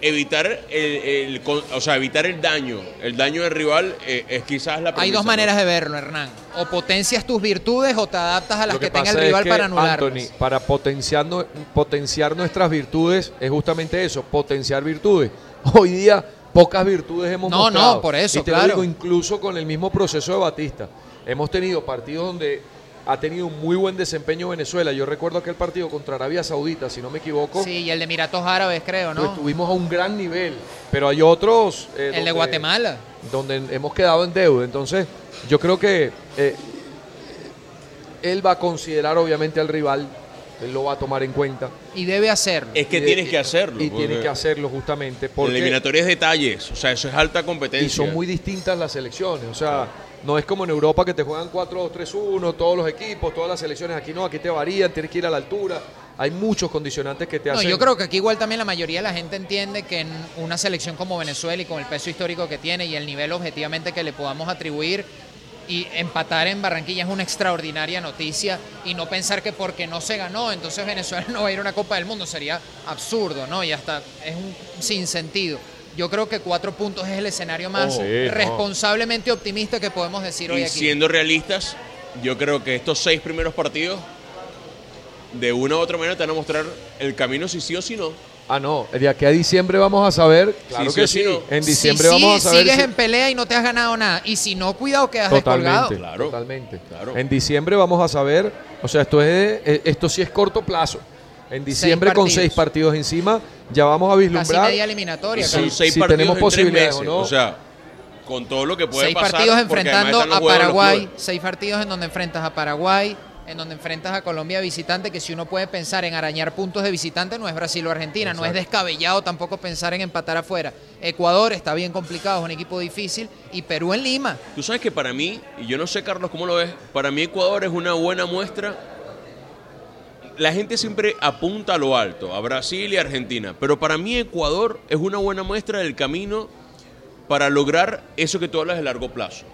evitar el, el o sea, evitar el daño. El daño del rival eh, es quizás la Hay premisa, dos ¿no? maneras de verlo, Hernán. O potencias tus virtudes o te adaptas a las Lo que, tenga el es rival que, para anularlas. Anthony, para potenciar, no- potenciar nuestras virtudes es justamente eso, potenciar virtudes. Hoy día pocas virtudes hemos No, mostrado. no, por eso, Y te claro. lo digo incluso con el mismo proceso de Batista. Hemos tenido partidos donde ha tenido un muy buen desempeño Venezuela. Yo recuerdo aquel partido contra Arabia Saudita, si no me equivoco. Sí, y el de Emiratos Árabes, creo, ¿no? Pues estuvimos a un gran nivel, pero hay otros... eh, el de Guatemala. donde hemos quedado en deuda. Entonces, yo creo que eh, él va a considerar obviamente al rival, él lo va a tomar en cuenta. Y debe hacerlo. Es que tienes que hacerlo. Y tiene que hacerlo justamente porque eliminatoria es detalles. O sea, eso es alta competencia. y son muy distintas las selecciones. O sea, no es como en Europa que te juegan 4-2-3-1, todos los equipos, todas las selecciones. Aquí no, aquí te varían, tienes que ir a la altura. Hay muchos condicionantes que te No, hacen. yo creo que aquí igual también la mayoría de la gente entiende que en una selección como Venezuela y con el peso histórico que tiene y el nivel objetivamente que le podamos atribuir y empatar en Barranquilla es una extraordinaria noticia y no pensar que porque no se ganó, entonces Venezuela no va a ir a una Copa del Mundo sería absurdo, ¿no? Y hasta es un sinsentido. Yo creo que cuatro puntos es el escenario más Oh, sí, responsablemente optimista que podemos decir hoy Y aquí. siendo realistas, yo creo que estos seis primeros partidos, de una u otra manera, te van a mostrar el camino si sí o si no. Ah, no, de aquí a diciembre vamos a saber. Claro sí que o sí sí. no. En diciembre sí, vamos a saber. sigues si- en pelea y no te has ganado nada. Y si no, cuidado, quedas descolgado. Totalmente, Claro, totalmente. claro. En diciembre vamos a saber, o sea, esto es eh, esto sí es corto plazo. En diciembre con partidos. seis partidos encima ya vamos a Casi vislumbrar media eliminatoria. Seis si partidos tenemos en posibilidades meses. o no. O sea, con todo lo que puede seis pasar. partidos porque enfrentando a Paraguay, seis partidos en donde enfrentas a Paraguay, en donde enfrentas a Colombia visitante, que si uno puede pensar en arañar puntos de visitante no es Brasil o Argentina, no es descabellado tampoco pensar en empatar afuera. Ecuador está bien complicado, es un equipo difícil, y Perú en Lima. Tú sabes que para mí, y yo no sé Carlos cómo lo ves, para mí Ecuador es una buena muestra. La gente siempre apunta a lo alto, a Brasil y Argentina, pero para mí Ecuador es una buena muestra del camino para lograr eso que tú hablas de largo plazo.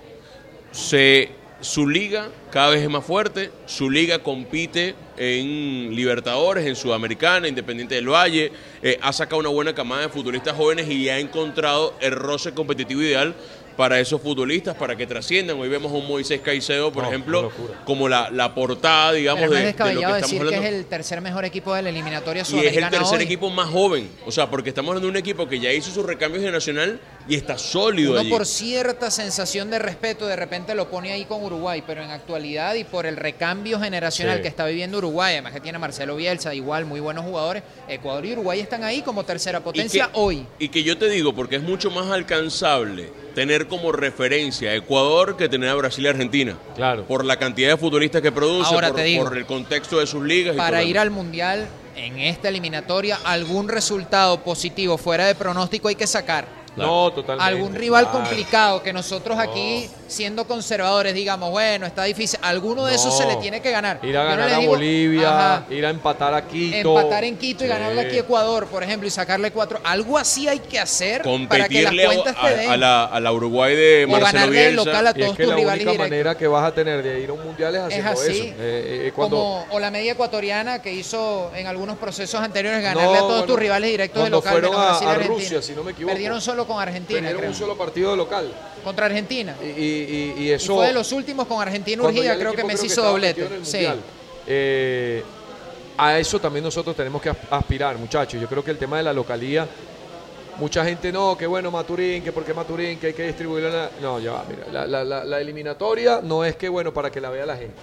Se, su liga cada vez es más fuerte, su liga compite en Libertadores, en Sudamericana, Independiente del Valle, eh, ha sacado una buena camada de futbolistas jóvenes y ha encontrado el roce competitivo ideal para esos futbolistas, para que trasciendan. Hoy vemos a un Moisés Caicedo, por No, ejemplo, como la, la portada, digamos, Pero no de, lo que estamos decir hablando. que es el tercer mejor equipo de la eliminatoria Y es el tercer hoy. equipo más joven. O sea, porque estamos hablando de un equipo que ya hizo sus recambios de Nacional y está sólido Uno allí. por cierta sensación de respeto de repente lo pone ahí con Uruguay, pero en actualidad y por el recambio generacional Sí. que está viviendo Uruguay, además que tiene a Marcelo Bielsa, igual muy buenos jugadores, Ecuador y Uruguay están ahí como tercera potencia y que, hoy. Y que yo te digo, porque es mucho más alcanzable tener como referencia a Ecuador que tener a Brasil y Argentina. Claro. Por la cantidad de futbolistas que produce, Ahora por, te digo, por el contexto de sus ligas. y todo Para ir al Mundial en esta eliminatoria, algún resultado positivo fuera de pronóstico hay que sacar. No, totalmente. Algún rival Claro. complicado que nosotros aquí, siendo conservadores, digamos, bueno, está difícil. Alguno de esos No. se le tiene que ganar. Ir a Yo no ganar les a digo, Bolivia, ajá, ir a empatar a Quito. empatar en Quito y Sí. ganarle aquí a Ecuador, por ejemplo, y sacarle cuatro. Algo así hay que hacer para que las Competirle a, cuentas te den. a- a la, a la Uruguay de o Marcelo Bielsa. local a Y es todos que tus la rivales única directos. manera que vas a tener de ir a un mundial es Es haciendo así, eso. Eh, eh, cuando, como o la media ecuatoriana que hizo en algunos procesos anteriores ganarle a No, todos bueno, tus rivales directos de cuando local fueron menos a- Brasil y a. Rusia, si no me equivoco. Perdieron solo con Argentina, creo. un solo partido local. Contra Argentina. Y, y- y- y Y eso. fue de los últimos con Argentina urgida, creo que Messi hizo doblete. Sí. Eh, a eso también nosotros tenemos que as- aspirar, muchachos. Yo creo que el tema de la localía, mucha gente no, que bueno Maturín, que porque Maturín, que hay que distribuirla. en la-". No, ya va, mira, la, la- la- la eliminatoria no es que bueno para que la vea la gente.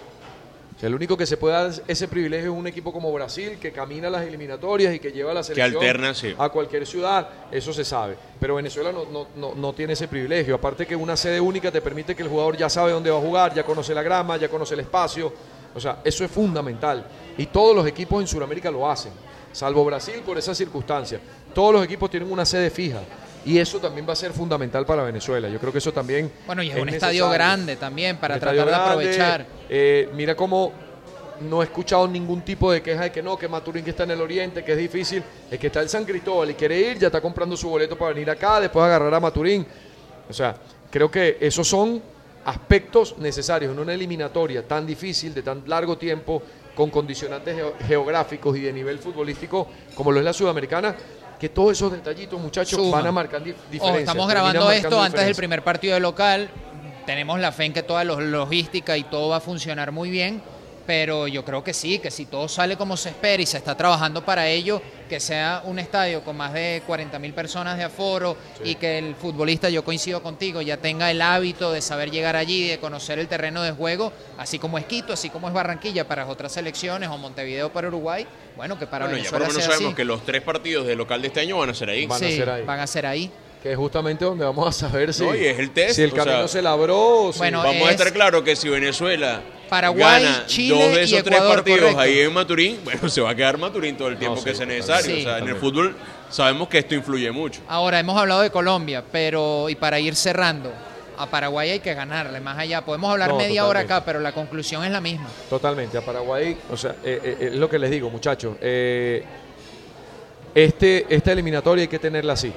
O sea, el único que se puede dar ese privilegio es un equipo como Brasil, que camina las eliminatorias y que lleva a la selección alterna, sí. a cualquier ciudad, eso se sabe. Pero Venezuela no, no, no, no tiene ese privilegio. Aparte que una sede única te permite que el jugador ya sabe dónde va a jugar, ya conoce la grama, ya conoce el espacio. O sea, eso es fundamental. Y todos los equipos en Sudamérica lo hacen, salvo Brasil por esa circunstancia. Todos los equipos tienen una sede fija. Y eso también va a ser fundamental para Venezuela. Yo creo que eso también. Bueno, y es un estadio grande también para Un tratar de aprovechar. eh, mira cómo no he escuchado ningún tipo de queja de que no, que Maturín que está en el oriente, que es difícil. El que está en San Cristóbal y quiere ir, ya está comprando su boleto para venir acá, después agarrar a Maturín. O sea, creo que esos son aspectos necesarios en una eliminatoria tan difícil, de tan largo tiempo, con condicionantes geo- geográficos y de nivel futbolístico como lo es la sudamericana, que todos esos detallitos, muchachos, van a marcar dif- diferencias. Ojo, estamos grabando esto antes del primer partido de local. Tenemos la fe en que toda la logística y todo va a funcionar muy bien. Pero yo creo que sí, que si todo sale como se espera y se está trabajando para ello, que sea un estadio con más de 40 mil personas de aforo y que el futbolista, yo coincido contigo, ya tenga el hábito de saber llegar allí, de conocer el terreno de juego, así como es Quito, así como es Barranquilla para otras selecciones o Montevideo para Uruguay, bueno, que para Bueno, ya por Venezuela lo menos sea sabemos así. que los tres partidos de local de este año van a ser ahí. Van a ser ahí. van a ser ahí. que es justamente donde vamos a saber si, No, y es el test, si el o camino sea, se labró. o si- Bueno, Vamos a es estar claros que si Venezuela Paraguay, gana Chile dos de y esos tres Ecuador, partidos correcto. ahí en Maturín, bueno, se va a quedar Maturín todo el tiempo sí, que sea necesario. Sí. o sea, en el fútbol sabemos que esto influye mucho. Ahora hemos hablado de Colombia, pero y para ir cerrando, a Paraguay hay que ganarle más allá. Podemos hablar No, media hora acá, pero la conclusión es la misma. Totalmente, a Paraguay, o sea, eh, eh, es lo que les digo, muchachos. eh, este, esta eliminatoria hay que tenerla así.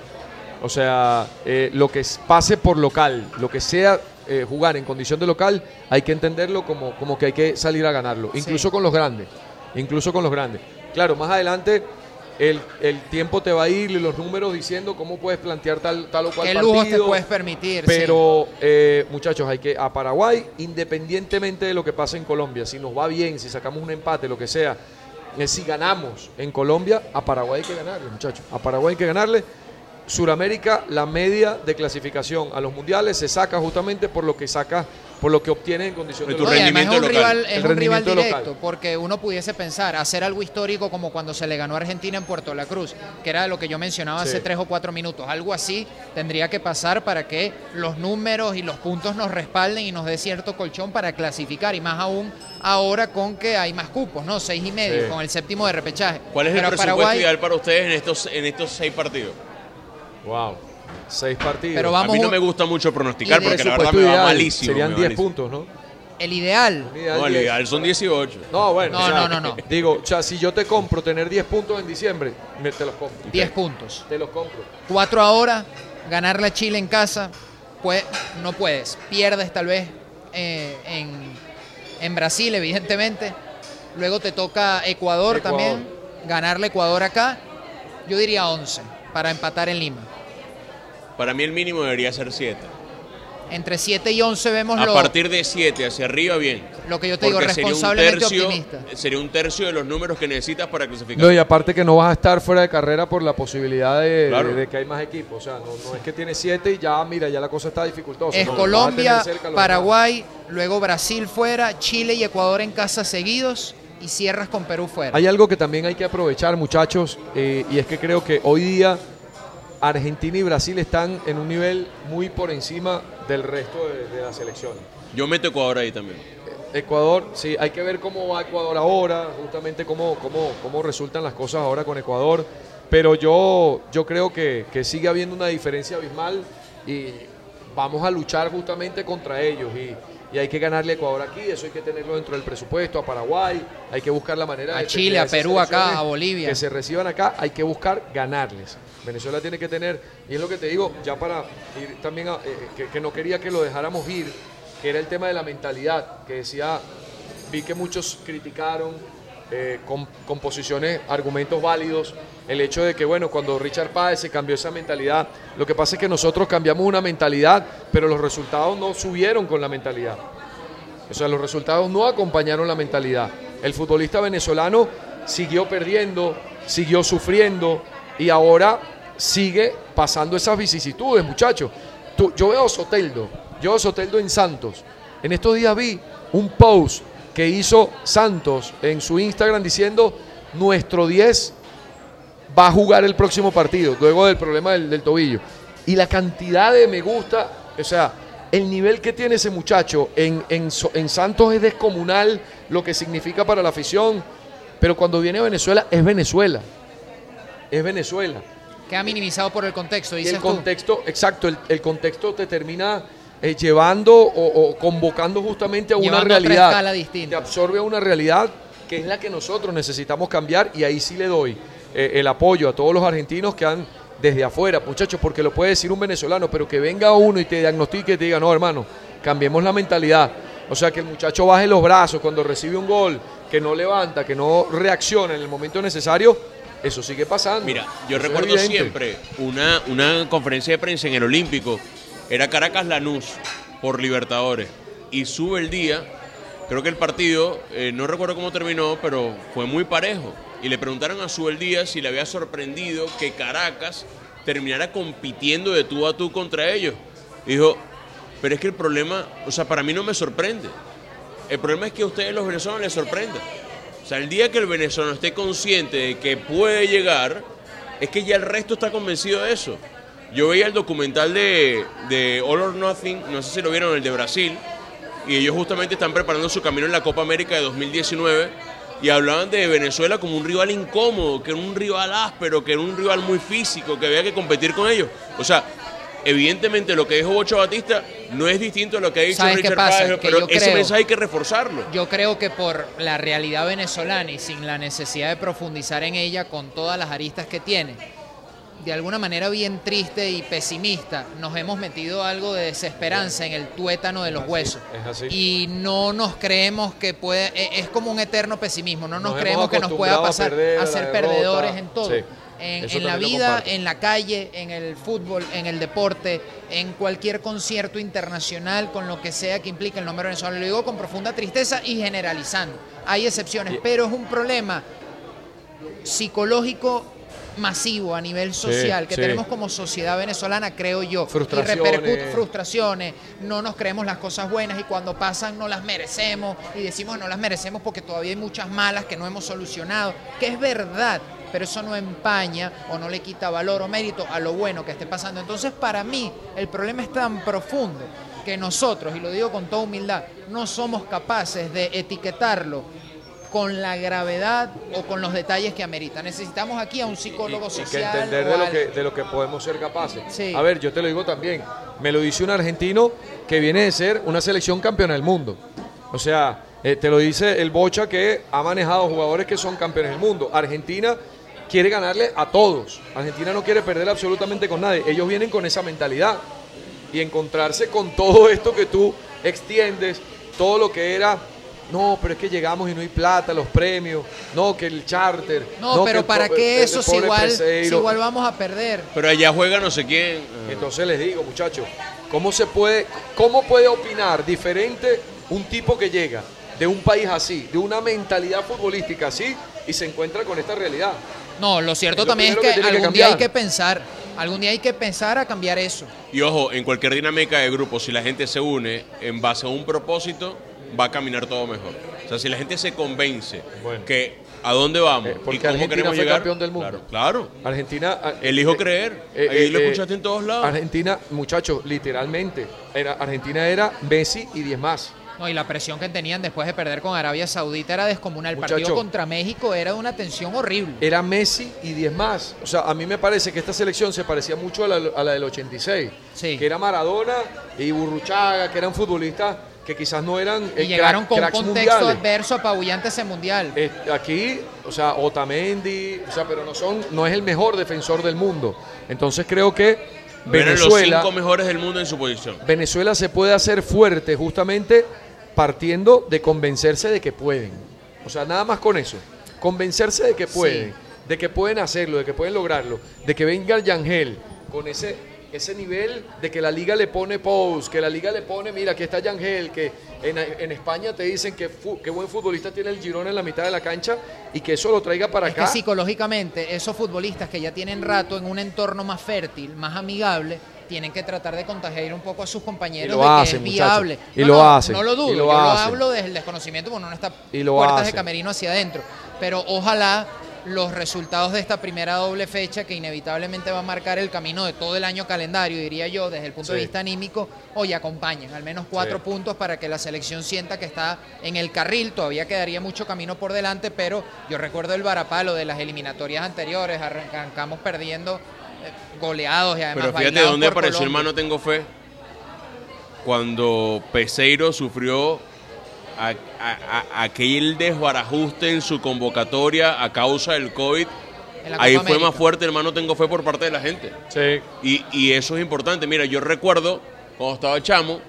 O sea, eh, lo que pase por local, lo que sea eh, jugar en condición de local, hay que entenderlo como, como que hay que salir a ganarlo, incluso Sí. con los grandes, incluso con los grandes. Claro, más adelante el, el tiempo te va a ir y los números diciendo cómo puedes plantear tal, tal o cual ¿Qué partido. lujos te puedes permitir? Sí. Pero, eh, muchachos, hay que a Paraguay, independientemente de lo que pase en Colombia, si nos va bien, si sacamos un empate, lo que sea, eh, si ganamos en Colombia, a Paraguay hay que ganarle, muchachos. A Paraguay hay que ganarle. Suramérica, la media de clasificación a los mundiales se saca justamente por lo que saca, por lo que obtiene en condición De tu local. es un rendimiento local. rival, es El un rival rendimiento directo, local. porque uno pudiese pensar, hacer algo histórico como cuando se le ganó a Argentina en Puerto La Cruz, que era lo que yo mencionaba Sí. hace tres o cuatro minutos. Algo así tendría que pasar para que los números y los puntos nos respalden y nos dé cierto colchón para clasificar, y más aún ahora con que hay más cupos, ¿no? Seis y medio, Sí. con el séptimo de repechaje. ¿Cuál es Pero el presupuesto Paraguay- ideal para ustedes en estos, en estos seis partidos? Wow. Seis partidos. Pero a vamos mí no un- me gusta mucho pronosticar y de porque la verdad me va malísimo. Serían me va 10 malísimo. puntos, ¿no? El ideal, Un ideal No, el 10. ideal son 18. No, bueno. No, o sea, no, no, no. Digo, o sea, si yo te compro tener 10 puntos en diciembre, me- te los compro. 10 puntos. Te los compro. Cuatro ahora, ganarle a Chile en casa, pues, no puedes. Pierdes tal vez eh, en, en Brasil, evidentemente. Luego te toca Ecuador, Ecuador. también, ganarle Ecuador acá. Yo diría 11 para empatar en Lima. Para mí el mínimo debería ser 7. Entre 7 y 11 vemos A lo, partir de 7 hacia arriba, bien. lo que yo te digo, Porque sería un, responsablemente tercio, optimista. sería un tercio de los números que necesitas para clasificar. No, y aparte que no vas a estar fuera de carrera por la posibilidad de, Claro. de- de que hay más equipos. O sea, no, no es que tiene siete y ya, mira, ya la cosa está dificultosa. Es No, vas a Colombia, tener cerca los Paraguay, luego Brasil fuera, Chile y Ecuador en casa seguidos y cierras con Perú fuera. Hay algo que también hay que aprovechar, muchachos, eh, y es que creo que hoy día Argentina y Brasil están en un nivel muy por encima del resto de, de las selecciones. Yo meto Ecuador ahí también. Ecuador, sí, hay que ver cómo va Ecuador ahora, justamente cómo, cómo, cómo resultan las cosas ahora con Ecuador. Pero yo, yo creo que, que sigue habiendo una diferencia abismal y vamos a luchar justamente contra ellos. Y, y hay que ganarle a Ecuador aquí, eso hay que tenerlo dentro del presupuesto, a Paraguay, hay que buscar la manera A de Chile, a Perú acá, a Bolivia. Que se reciban acá, hay que buscar ganarles. Venezuela tiene que tener, y es lo que te digo, ya para ir también, a- eh, que, que no quería que lo dejáramos ir, que era el tema de la mentalidad, que decía, vi que muchos criticaron eh, con, con posiciones, argumentos válidos, el hecho de que, bueno, cuando Richard Páez se cambió esa mentalidad, lo que pasa es que nosotros cambiamos una mentalidad, pero los resultados no subieron con la mentalidad. O sea, los resultados no acompañaron la mentalidad. El futbolista venezolano siguió perdiendo, siguió sufriendo y ahora sigue pasando esas vicisitudes, muchachos. Yo veo a Soteldo, yo veo a Soteldo en Santos. En estos días vi un post que hizo Santos en su Instagram diciendo nuestro 10 va a jugar el próximo partido, luego del problema del, del tobillo. Y la cantidad de me gusta, o sea, el nivel que tiene ese muchacho en, en en Santos es descomunal, lo que significa para la afición, pero cuando viene a Venezuela es Venezuela, es Venezuela. Queda minimizado por el contexto, Y dices el tú. contexto, exacto, el, el contexto te termina eh, llevando o, o convocando justamente a una Llevando a otra realidad. escala distinta. Te absorbe a una realidad que es la que nosotros necesitamos cambiar y ahí sí le doy eh, el apoyo a todos los argentinos que han desde afuera, muchachos, porque lo puede decir un venezolano, pero que venga uno y te diagnostique y te diga, no, hermano, cambiemos la mentalidad. O sea, que el muchacho baje los brazos cuando recibe un gol, que no levanta, que no reacciona en el momento necesario, eso sigue pasando. Mira, yo Eso recuerdo siempre una, una conferencia de prensa en el Olímpico. Era Caracas Lanús por Libertadores. Y sube el día. Creo que el partido, eh, no recuerdo cómo terminó, pero fue muy parejo. Y le preguntaron a Sube el día si le había sorprendido que Caracas terminara compitiendo de tú a tú contra ellos. Dijo, pero es que el problema, o sea, para mí no me sorprende. El problema es que a ustedes los venezolanos les sorprenda. O sea, el día que el venezolano esté consciente de que puede llegar, es que ya el resto está convencido de eso. Yo veía el documental de, de All or Nothing, no sé si lo vieron, el de Brasil, y ellos justamente están preparando su camino en la Copa América de 2019 y hablaban de Venezuela como un rival incómodo, que era un rival áspero, que era un rival muy físico, que había que competir con ellos. O sea, evidentemente lo que dijo Bocho Batista no es distinto a lo que ha dicho ¿Sabes qué Richard? Páez, pero ese creo- mensaje hay que reforzarlo. Yo creo que por la realidad venezolana y sin la necesidad de profundizar en ella con todas las aristas que tiene, de alguna manera bien triste y pesimista, nos hemos metido algo de desesperanza en el tuétano de los huesos. es así. Y no nos creemos que puede, e- es como un eterno pesimismo, no nos, Nos creemos que nos pueda a pasar perder, a ser perdedores en todo. Sí, En, la vida, en la calle, en el fútbol, en el deporte, en cualquier concierto internacional, con lo que sea que implique el nombre venezolano. Lo digo con profunda tristeza y generalizando. Hay excepciones, Y- pero es un problema psicológico masivo a nivel social que sí. tenemos como sociedad venezolana, creo yo. Frustraciones. Y repercute frustraciones, no nos creemos las cosas buenas y cuando pasan no las merecemos y decimos no las merecemos porque todavía hay muchas malas que no hemos solucionado, que es verdad, pero eso no empaña o no le quita valor o mérito a lo bueno que esté pasando. Entonces, para mí, el problema es tan profundo que nosotros, y lo digo con toda humildad, no somos capaces de etiquetarlo con la gravedad o con los detalles que amerita. Necesitamos aquí a un psicólogo y, y que entender de lo que, de lo que podemos ser capaces. Sí. A ver, yo te lo digo también. Me lo dice un argentino que viene de ser una selección campeona del mundo. O sea, eh, te lo dice el Bocha que ha manejado jugadores que son campeones del mundo. Argentina quiere ganarle a todos. Argentina no quiere perder absolutamente con nadie. Ellos vienen con esa mentalidad y encontrarse con todo esto que tú extiendes todo lo que era no, pero es que llegamos y no hay plata, los premios, no, que el charter. No, pero el ¿para qué eso si igual, si igual vamos a perder? Pero allá juega no sé quién. Entonces les digo, muchachos, ¿cómo se puede, cómo puede opinar diferente un tipo que llega de un país así, de una mentalidad futbolística así y se encuentra con esta realidad? No, lo cierto Es lo también es que, que tiene que algún día hay que pensar, algún día hay que pensar a cambiar eso. Y ojo, en cualquier dinámica de grupo, si la gente se une en base a un propósito, va a caminar todo mejor. O sea, si la gente se convence Bueno. que a dónde vamos Eh, porque y cómo Argentina queremos fue llegar. campeón del mundo. Claro, claro. Argentina. ah, Elijo eh, creer. eh, Ahí eh, lo eh, escuchaste en todos lados. Argentina, muchachos, literalmente, era, Argentina era Messi y 10 más. No, y la presión que tenían después de perder con Arabia Saudita era descomunal. El partido contra México era de una tensión horrible. Era Messi y 10 más. O sea, a mí me parece que esta selección se parecía mucho a la, a la del 86. Sí. Que era Maradona y Burruchaga, que eran futbolistas que quizás no eran Y eh, llegaron crack- con un cracks contexto mundiales. adverso apabullante ese mundial. Eh, aquí, o sea, Otamendi, o sea, pero no son, no es el mejor defensor del mundo. Entonces creo que Eran los Venezuela, cinco mejores del mundo en su posición. Venezuela se puede hacer fuerte justamente partiendo de convencerse de que pueden. O sea, nada más con eso. Convencerse de que pueden, Sí. de que pueden hacerlo, de que pueden lograrlo, de que venga el Yangel con ese, ese nivel de que la liga le pone pose, que la liga le pone, mira, aquí está Yangel, que en, en España te dicen que fu- qué buen futbolista tiene el Girona en la mitad de la cancha y que eso lo traiga para Es que acá. psicológicamente esos futbolistas que ya tienen rato en un entorno más fértil, más amigable, tienen que tratar de contagiar un poco a sus compañeros Y lo de que hacen, es muchachos. viable. Y No, lo no, hacen, No lo dudo, y lo yo lo hablo desde el desconocimiento, porque uno no está Y lo puertas de camerino hacia adentro. Pero ojalá los resultados de esta primera doble fecha, que inevitablemente va a marcar el camino de todo el año calendario, diría yo, desde el punto de vista anímico, hoy acompañen al menos cuatro Sí. puntos para que la selección sienta que está en el carril. Todavía quedaría mucho camino por delante, pero yo recuerdo el varapalo de las eliminatorias anteriores, arrancamos perdiendo eh, goleados y además Pero fíjate dónde apareció el Colombia. mano tengo fe. Cuando Peseiro sufrió a- a- a- aquel desbarajuste en su convocatoria a causa del COVID. Ahí fue América. más fuerte el mano tengo fe por parte de la gente. Sí. Y, y eso es importante. Mira, yo recuerdo cuando estaba chamo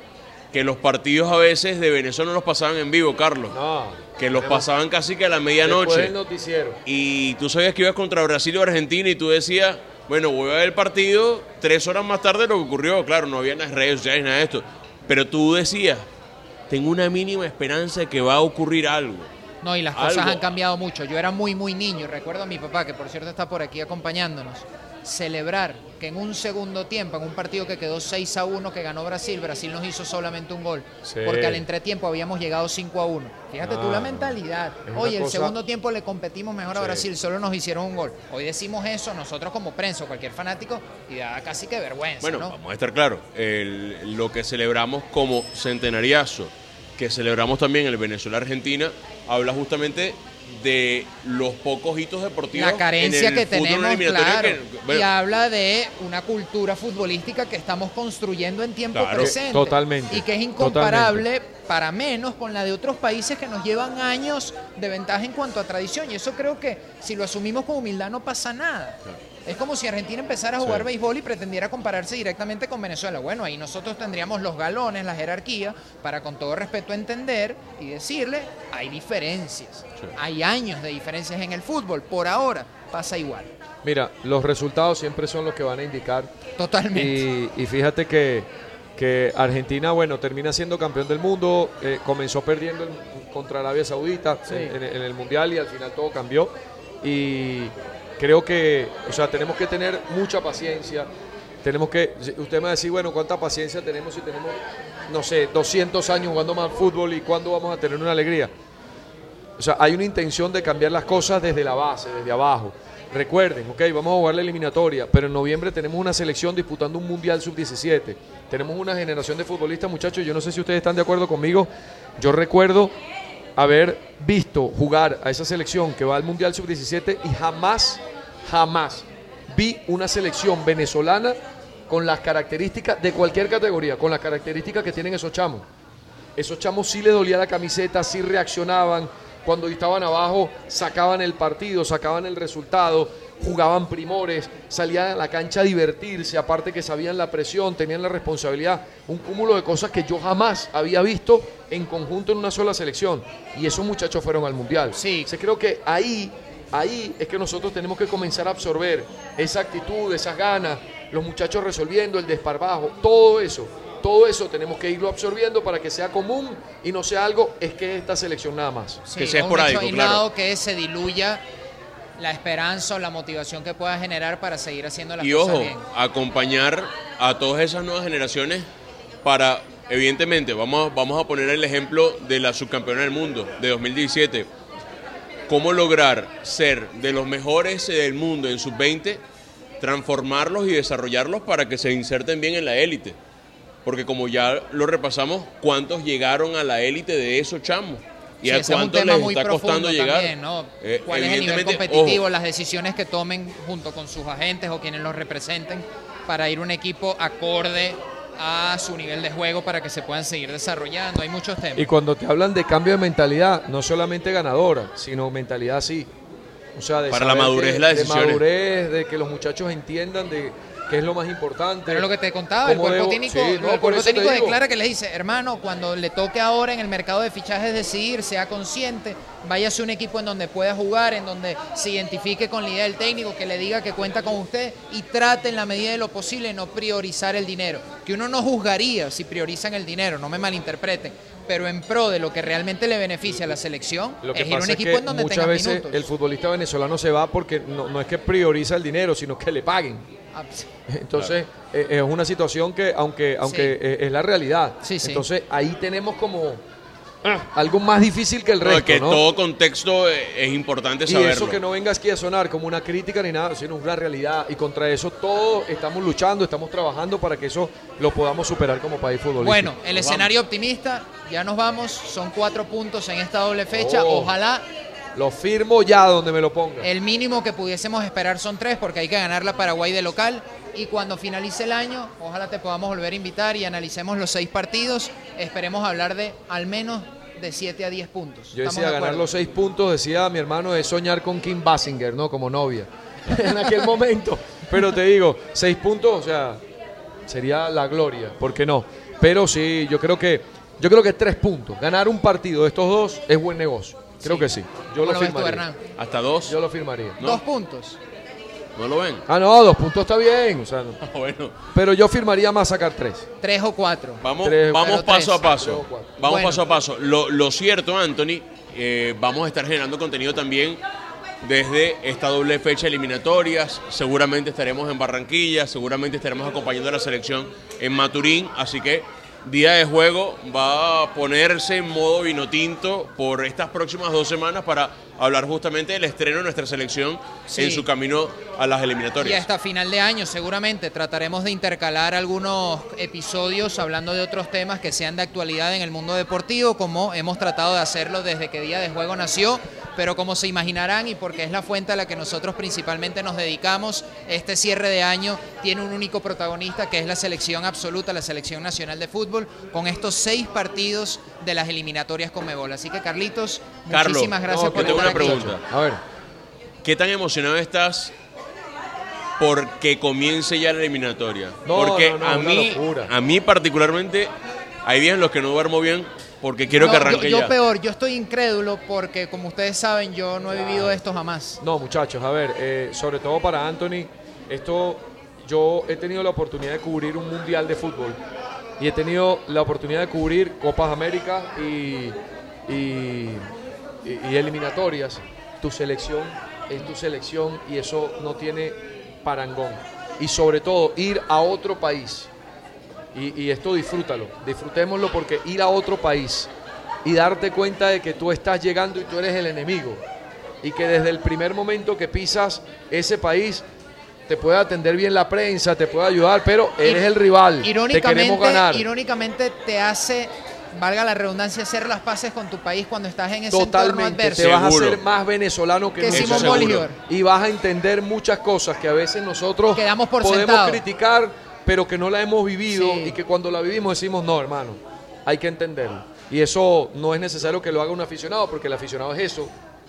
que los partidos a veces de Venezuela no los pasaban en vivo, Carlos. No. Que los pasaban casi que a la Después medianoche. del noticiero. Y tú sabías que ibas contra Brasil o Argentina y tú decías, bueno, voy a ver el partido tres horas más tarde de lo que ocurrió. Claro, no había las redes sociales, nada de esto. Pero tú decías, tengo una mínima esperanza de que va a ocurrir algo. No, y las cosas Algo. han cambiado mucho. Yo era muy, muy niño. Recuerdo a mi papá, que por cierto está por aquí acompañándonos, celebrar que en un segundo tiempo, en un partido que quedó 6 a 1 que ganó Brasil, Brasil nos hizo solamente un gol. Sí. Porque al entretiempo habíamos llegado 5 a 1. Fíjate tú la mentalidad. Oye, el cosa- segundo tiempo le competimos mejor a Sí. Brasil, solo nos hicieron un gol. Hoy decimos eso nosotros como prensa o cualquier fanático y da casi que vergüenza, Bueno, ¿no? vamos a estar claros, el- lo que celebramos como centenariazo, que celebramos también el Venezuela-Argentina, habla justamente de los pocos hitos deportivos. la carencia en el que tenemos, claro, que- bueno, y habla de una cultura futbolística que estamos construyendo en tiempo Claro. presente. Totalmente, Y que es incomparable para menos con la de otros países que nos llevan años de ventaja en cuanto a tradición. Y eso creo que si lo asumimos con humildad no pasa nada. Es como si Argentina empezara a jugar Sí. béisbol y pretendiera compararse directamente con Venezuela. Bueno, ahí nosotros tendríamos los galones, la jerarquía, para con todo respeto entender y decirle, hay diferencias, hay años de diferencias en el fútbol. Por ahora pasa igual. Mira, los resultados siempre son los que van a indicar. Totalmente. Y, y fíjate que, que Argentina, bueno, termina siendo campeón del mundo, eh, comenzó perdiendo en- contra Arabia Saudita Sí. en- en el Mundial y al final todo cambió. Y creo que, o sea, tenemos que tener mucha paciencia. Tenemos que, usted me va a decir, bueno, ¿cuánta paciencia tenemos si tenemos, no sé, 200 años jugando más fútbol y cuándo vamos a tener una alegría? O sea, hay una intención de cambiar las cosas desde la base, desde abajo. Recuerden, ok, vamos a jugar la eliminatoria, pero en noviembre tenemos una selección disputando un Mundial Sub-17. Tenemos una generación de futbolistas, muchachos, yo no sé si ustedes están de acuerdo conmigo. Yo recuerdo haber visto jugar a esa selección que va al Mundial Sub-17 y jamás, jamás vi una selección venezolana con las características de cualquier categoría, con las características que tienen esos chamos. Esos chamos sí les dolía la camiseta, sí reaccionaban. Cuando estaban abajo, sacaban el partido, sacaban el resultado. jugaban primores, salían a la cancha a divertirse, aparte que sabían la presión, tenían la responsabilidad, un cúmulo de cosas que yo jamás había visto en conjunto en una sola selección. Y esos muchachos fueron al Mundial. Sí. Se creo que ahí, ahí es que nosotros tenemos que comenzar a absorber esa actitud, esas ganas, los muchachos resolviendo el desparbajo, todo eso todo eso tenemos que irlo absorbiendo para que sea común y no sea algo, es que esta selección nada más. Sí, Que sea esporádico, claro. que se diluya la esperanza o la motivación que pueda generar para seguir haciendo las Y cosas ojo, bien. acompañar a todas esas nuevas generaciones para, evidentemente, vamos, a- vamos a poner el ejemplo de la subcampeona del mundo de 2017. ¿Cómo lograr ser de los mejores del mundo en sub-20, transformarlos y desarrollarlos para que se inserten bien en la élite? Porque como ya lo repasamos, ¿cuántos llegaron a la élite de esos chamos? ¿Y Sí, a es tema les está costando llegar? Eh, ¿Cuál es el nivel competitivo, ojo, las decisiones que tomen junto con sus agentes o quienes los representen para ir un equipo acorde a su nivel de juego para que se puedan seguir desarrollando? Hay muchos temas. Y cuando te hablan de cambio de mentalidad, no solamente ganadora, sino mentalidad sí. O sea, de Para la madurez que- de las de madurez, de que los muchachos entiendan de qué es lo más importante. Pero lo que te contaba, el cuerpo debo- técnico, sí, no, el cuerpo técnico declara que les dice, hermano, cuando le toque ahora en el mercado de fichajes decidir, sea consciente, váyase a un equipo en donde pueda jugar, en donde se identifique con la idea del técnico, que le diga que cuenta con usted y trate en la medida de lo posible no priorizar el dinero. Que uno no juzgaría si priorizan el dinero, no me malinterpreten, pero en pro de lo que realmente le beneficia a la selección, Lo que es ir a un es equipo que en donde muchas tenga veces minutos. el futbolista venezolano se va porque no, no es que prioriza el dinero, sino que le paguen. Entonces, eh, es una situación que, aunque, aunque eh, es la realidad, Sí, sí. entonces ahí tenemos como ah, algo más difícil que el resto, es que ¿no? todo contexto es importante Y saberlo. eso que no venga aquí a sonar como una crítica ni nada, sino una realidad. Y contra eso todos estamos luchando, estamos trabajando para que eso lo podamos superar como país futbolístico. Bueno, el Nos escenario optimista, ya nos vamos, son cuatro puntos en esta doble fecha, Oh. ojalá Lo firmo ya donde me lo ponga. El mínimo que pudiésemos esperar son tres porque hay que ganar la Paraguay de local y cuando finalice el año, ojalá te podamos volver a invitar y analicemos los seis partidos. Esperemos hablar de al menos de 7 a 10 puntos. Yo ¿Estamos decía de ganar los seis puntos, decía mi hermano, es soñar con Kim Basinger, ¿no? Como novia. en aquel momento. Pero te digo, seis puntos, o sea, sería la gloria, ¿por qué no? Pero sí, yo creo que, yo creo que tres puntos. Ganar un partido de estos dos es buen negocio. Creo Sí. que sí. Yo ¿Cómo lo lo ves tú, firmaría. Hernán? Hasta dos. Yo lo firmaría. ¿No? Dos puntos. ¿No lo ven? Ah, no, dos puntos está bien. O sea, no. bueno, pero yo firmaría más sacar tres. Tres o cuatro. vamos, Tres, vamos paso tres. a paso. Vamos Bueno. paso a paso. Lo, lo cierto, Anthony, eh, vamos a estar generando contenido también desde esta doble fecha eliminatorias. Seguramente estaremos en Barranquilla, seguramente estaremos acompañando a la selección en Maturín. Así que día de juego va a ponerse en modo vino tinto por estas próximas dos semanas para hablar justamente del estreno de nuestra selección Sí. en su camino a las Y eliminatorias. hasta final de año seguramente trataremos de intercalar algunos episodios hablando de otros temas que sean de actualidad en el mundo deportivo, como hemos tratado de hacerlo desde que Día de Juego nació, pero como se imaginarán y porque es la fuente a la que nosotros principalmente nos dedicamos, este cierre de año tiene un único protagonista que es la selección absoluta, la selección nacional de fútbol, con estos seis partidos de las eliminatorias con Mebol. Así que Carlitos, Carlos, muchísimas gracias No, por estar una pregunta. A ver, ¿Qué tan emocionado estás porque comience ya la eliminatoria? No, porque no, no, a mí, locura. a mí particularmente, hay días en los que no duermo bien porque quiero No, que yo- arranque yo, ya. peor, yo estoy incrédulo porque como ustedes saben yo no he vivido esto jamás. No, muchachos, a ver, eh, sobre todo para Anthony, esto yo he tenido la oportunidad de cubrir un mundial de fútbol y he tenido la oportunidad de cubrir Copas América y, y- y- y eliminatorias. Tu selección es tu selección y eso no tiene parangón. Y sobre todo ir a otro país. Y, y esto disfrútalo, disfrutémoslo porque ir a otro país y darte cuenta de que tú estás llegando y tú eres el enemigo y que desde el primer momento que pisas ese país te puede atender bien la prensa, te puede ayudar, pero eres el rival, te queremos Irónicamente, ganar. irónicamente te hace, valga la redundancia, hacer las paces con tu país cuando estás en ese entorno Totalmente, adverso. te vas a más venezolano que, Que nunca. Simón seguro. Bolívar. y vas a entender muchas cosas que a veces nosotros Quedamos por podemos sentado. criticar, pero que no la hemos vivido Sí. y que cuando la vivimos decimos, no, hermano, hay que entenderlo. Y eso no es necesario que lo haga un aficionado, porque el aficionado es eso,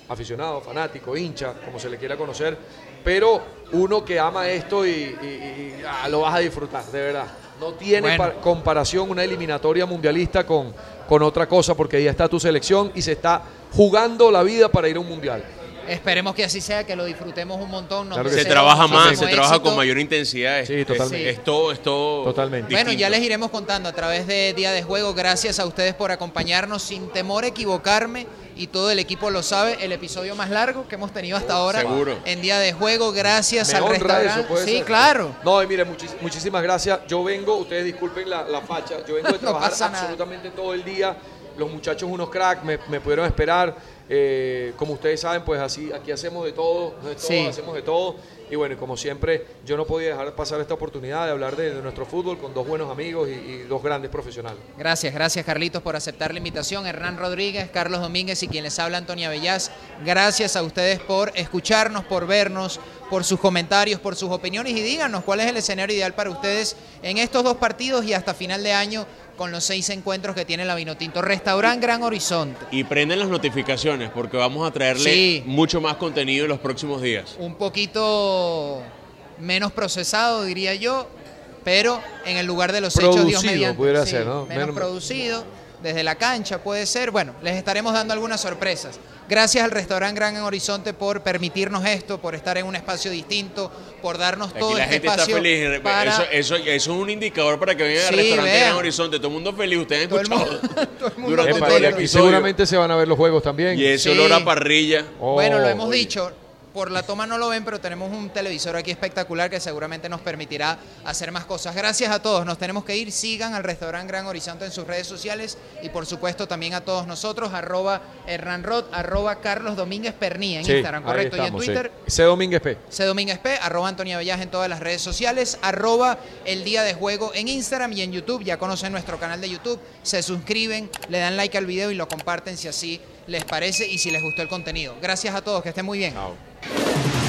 aficionado, fanático, hincha, como se le quiera conocer, pero uno que ama esto y, y- y, ah, lo vas a disfrutar, de verdad. No tiene Bueno. comparación una eliminatoria mundialista con, con otra cosa, porque ahí está tu selección y se está jugando la vida para ir a un mundial. Esperemos que así sea, que lo disfrutemos un montón. Claro que Se deseo trabaja más, se trabaja con mayor intensidad. Es, Sí, totalmente. Es, todo, es todo Totalmente. Bueno, ya les iremos contando a través de Día de Juego. Gracias a ustedes por acompañarnos sin temor a equivocarme y todo el equipo lo sabe. El episodio más largo que hemos tenido hasta ahora Seguro. en Día de Juego. Gracias Me al restaurante. eso, puede sí, ser. claro. No, y mire, muchis- muchísimas gracias. Yo vengo, ustedes disculpen la, la facha, yo vengo de trabajar absolutamente todo el día. Los muchachos unos cracks, me, me pudieron esperar. Eh, como ustedes saben, pues así aquí hacemos de todo, de todo, Sí. hacemos de todo. Y bueno, como siempre, yo no podía dejar pasar esta oportunidad de hablar de, de nuestro fútbol con dos buenos amigos y, y dos grandes profesionales. Gracias, gracias Carlitos por aceptar la invitación. Hernán Rodríguez, Carlos Domínguez y quien les habla Antonia Bellas. Gracias a ustedes por escucharnos, por vernos, por sus comentarios, por sus opiniones y díganos cuál es el escenario ideal para ustedes en estos dos partidos y hasta final de año con los seis encuentros que tiene la Vinotinto. Restaurant Gran Horizonte. Y prenden las notificaciones porque vamos a traerle Sí. mucho más contenido en los próximos días. Un poquito menos procesado, diría yo, pero en el lugar de los hechos, Dios Producido, mediante. pudiera Sí, ser, ¿no? Menos Menos- producido, desde la cancha puede ser. Bueno, les estaremos dando algunas sorpresas. Gracias al restaurante Gran Horizonte por permitirnos esto, por estar en un espacio distinto, por darnos Aquí todo la este gente está espacio feliz. para- Eso, eso, eso es un indicador para que vengan al Sí, restaurante vean. Gran Horizonte. Todo el mundo feliz. Ustedes han Todo el escuchado mundo- todo el mundo Epa, todo y el aquí episodio. seguramente se van a ver los juegos también. Y ese Sí. olor a parrilla. Oh, Bueno, lo hemos oye. dicho. Por la toma no lo ven, pero tenemos un televisor aquí espectacular que seguramente nos permitirá hacer más cosas. Gracias a todos. Nos tenemos que ir. Sigan al restaurante Gran Horizonte en sus redes sociales y por supuesto también a todos nosotros. Arroba Hernán Rod, arroba Carlos Domínguez Perní en Sí, Instagram, correcto. estamos, y sí. en Twitter. C. Domínguez P. C. Domínguez P, arroba Antonia Bellas en todas las redes sociales, arroba el día de juego en Instagram y en YouTube. Ya conocen nuestro canal de YouTube, se suscriben, le dan like al video y lo comparten si así les parece y si les gustó el contenido. Gracias a todos, que estén muy bien. Chao. Yeah.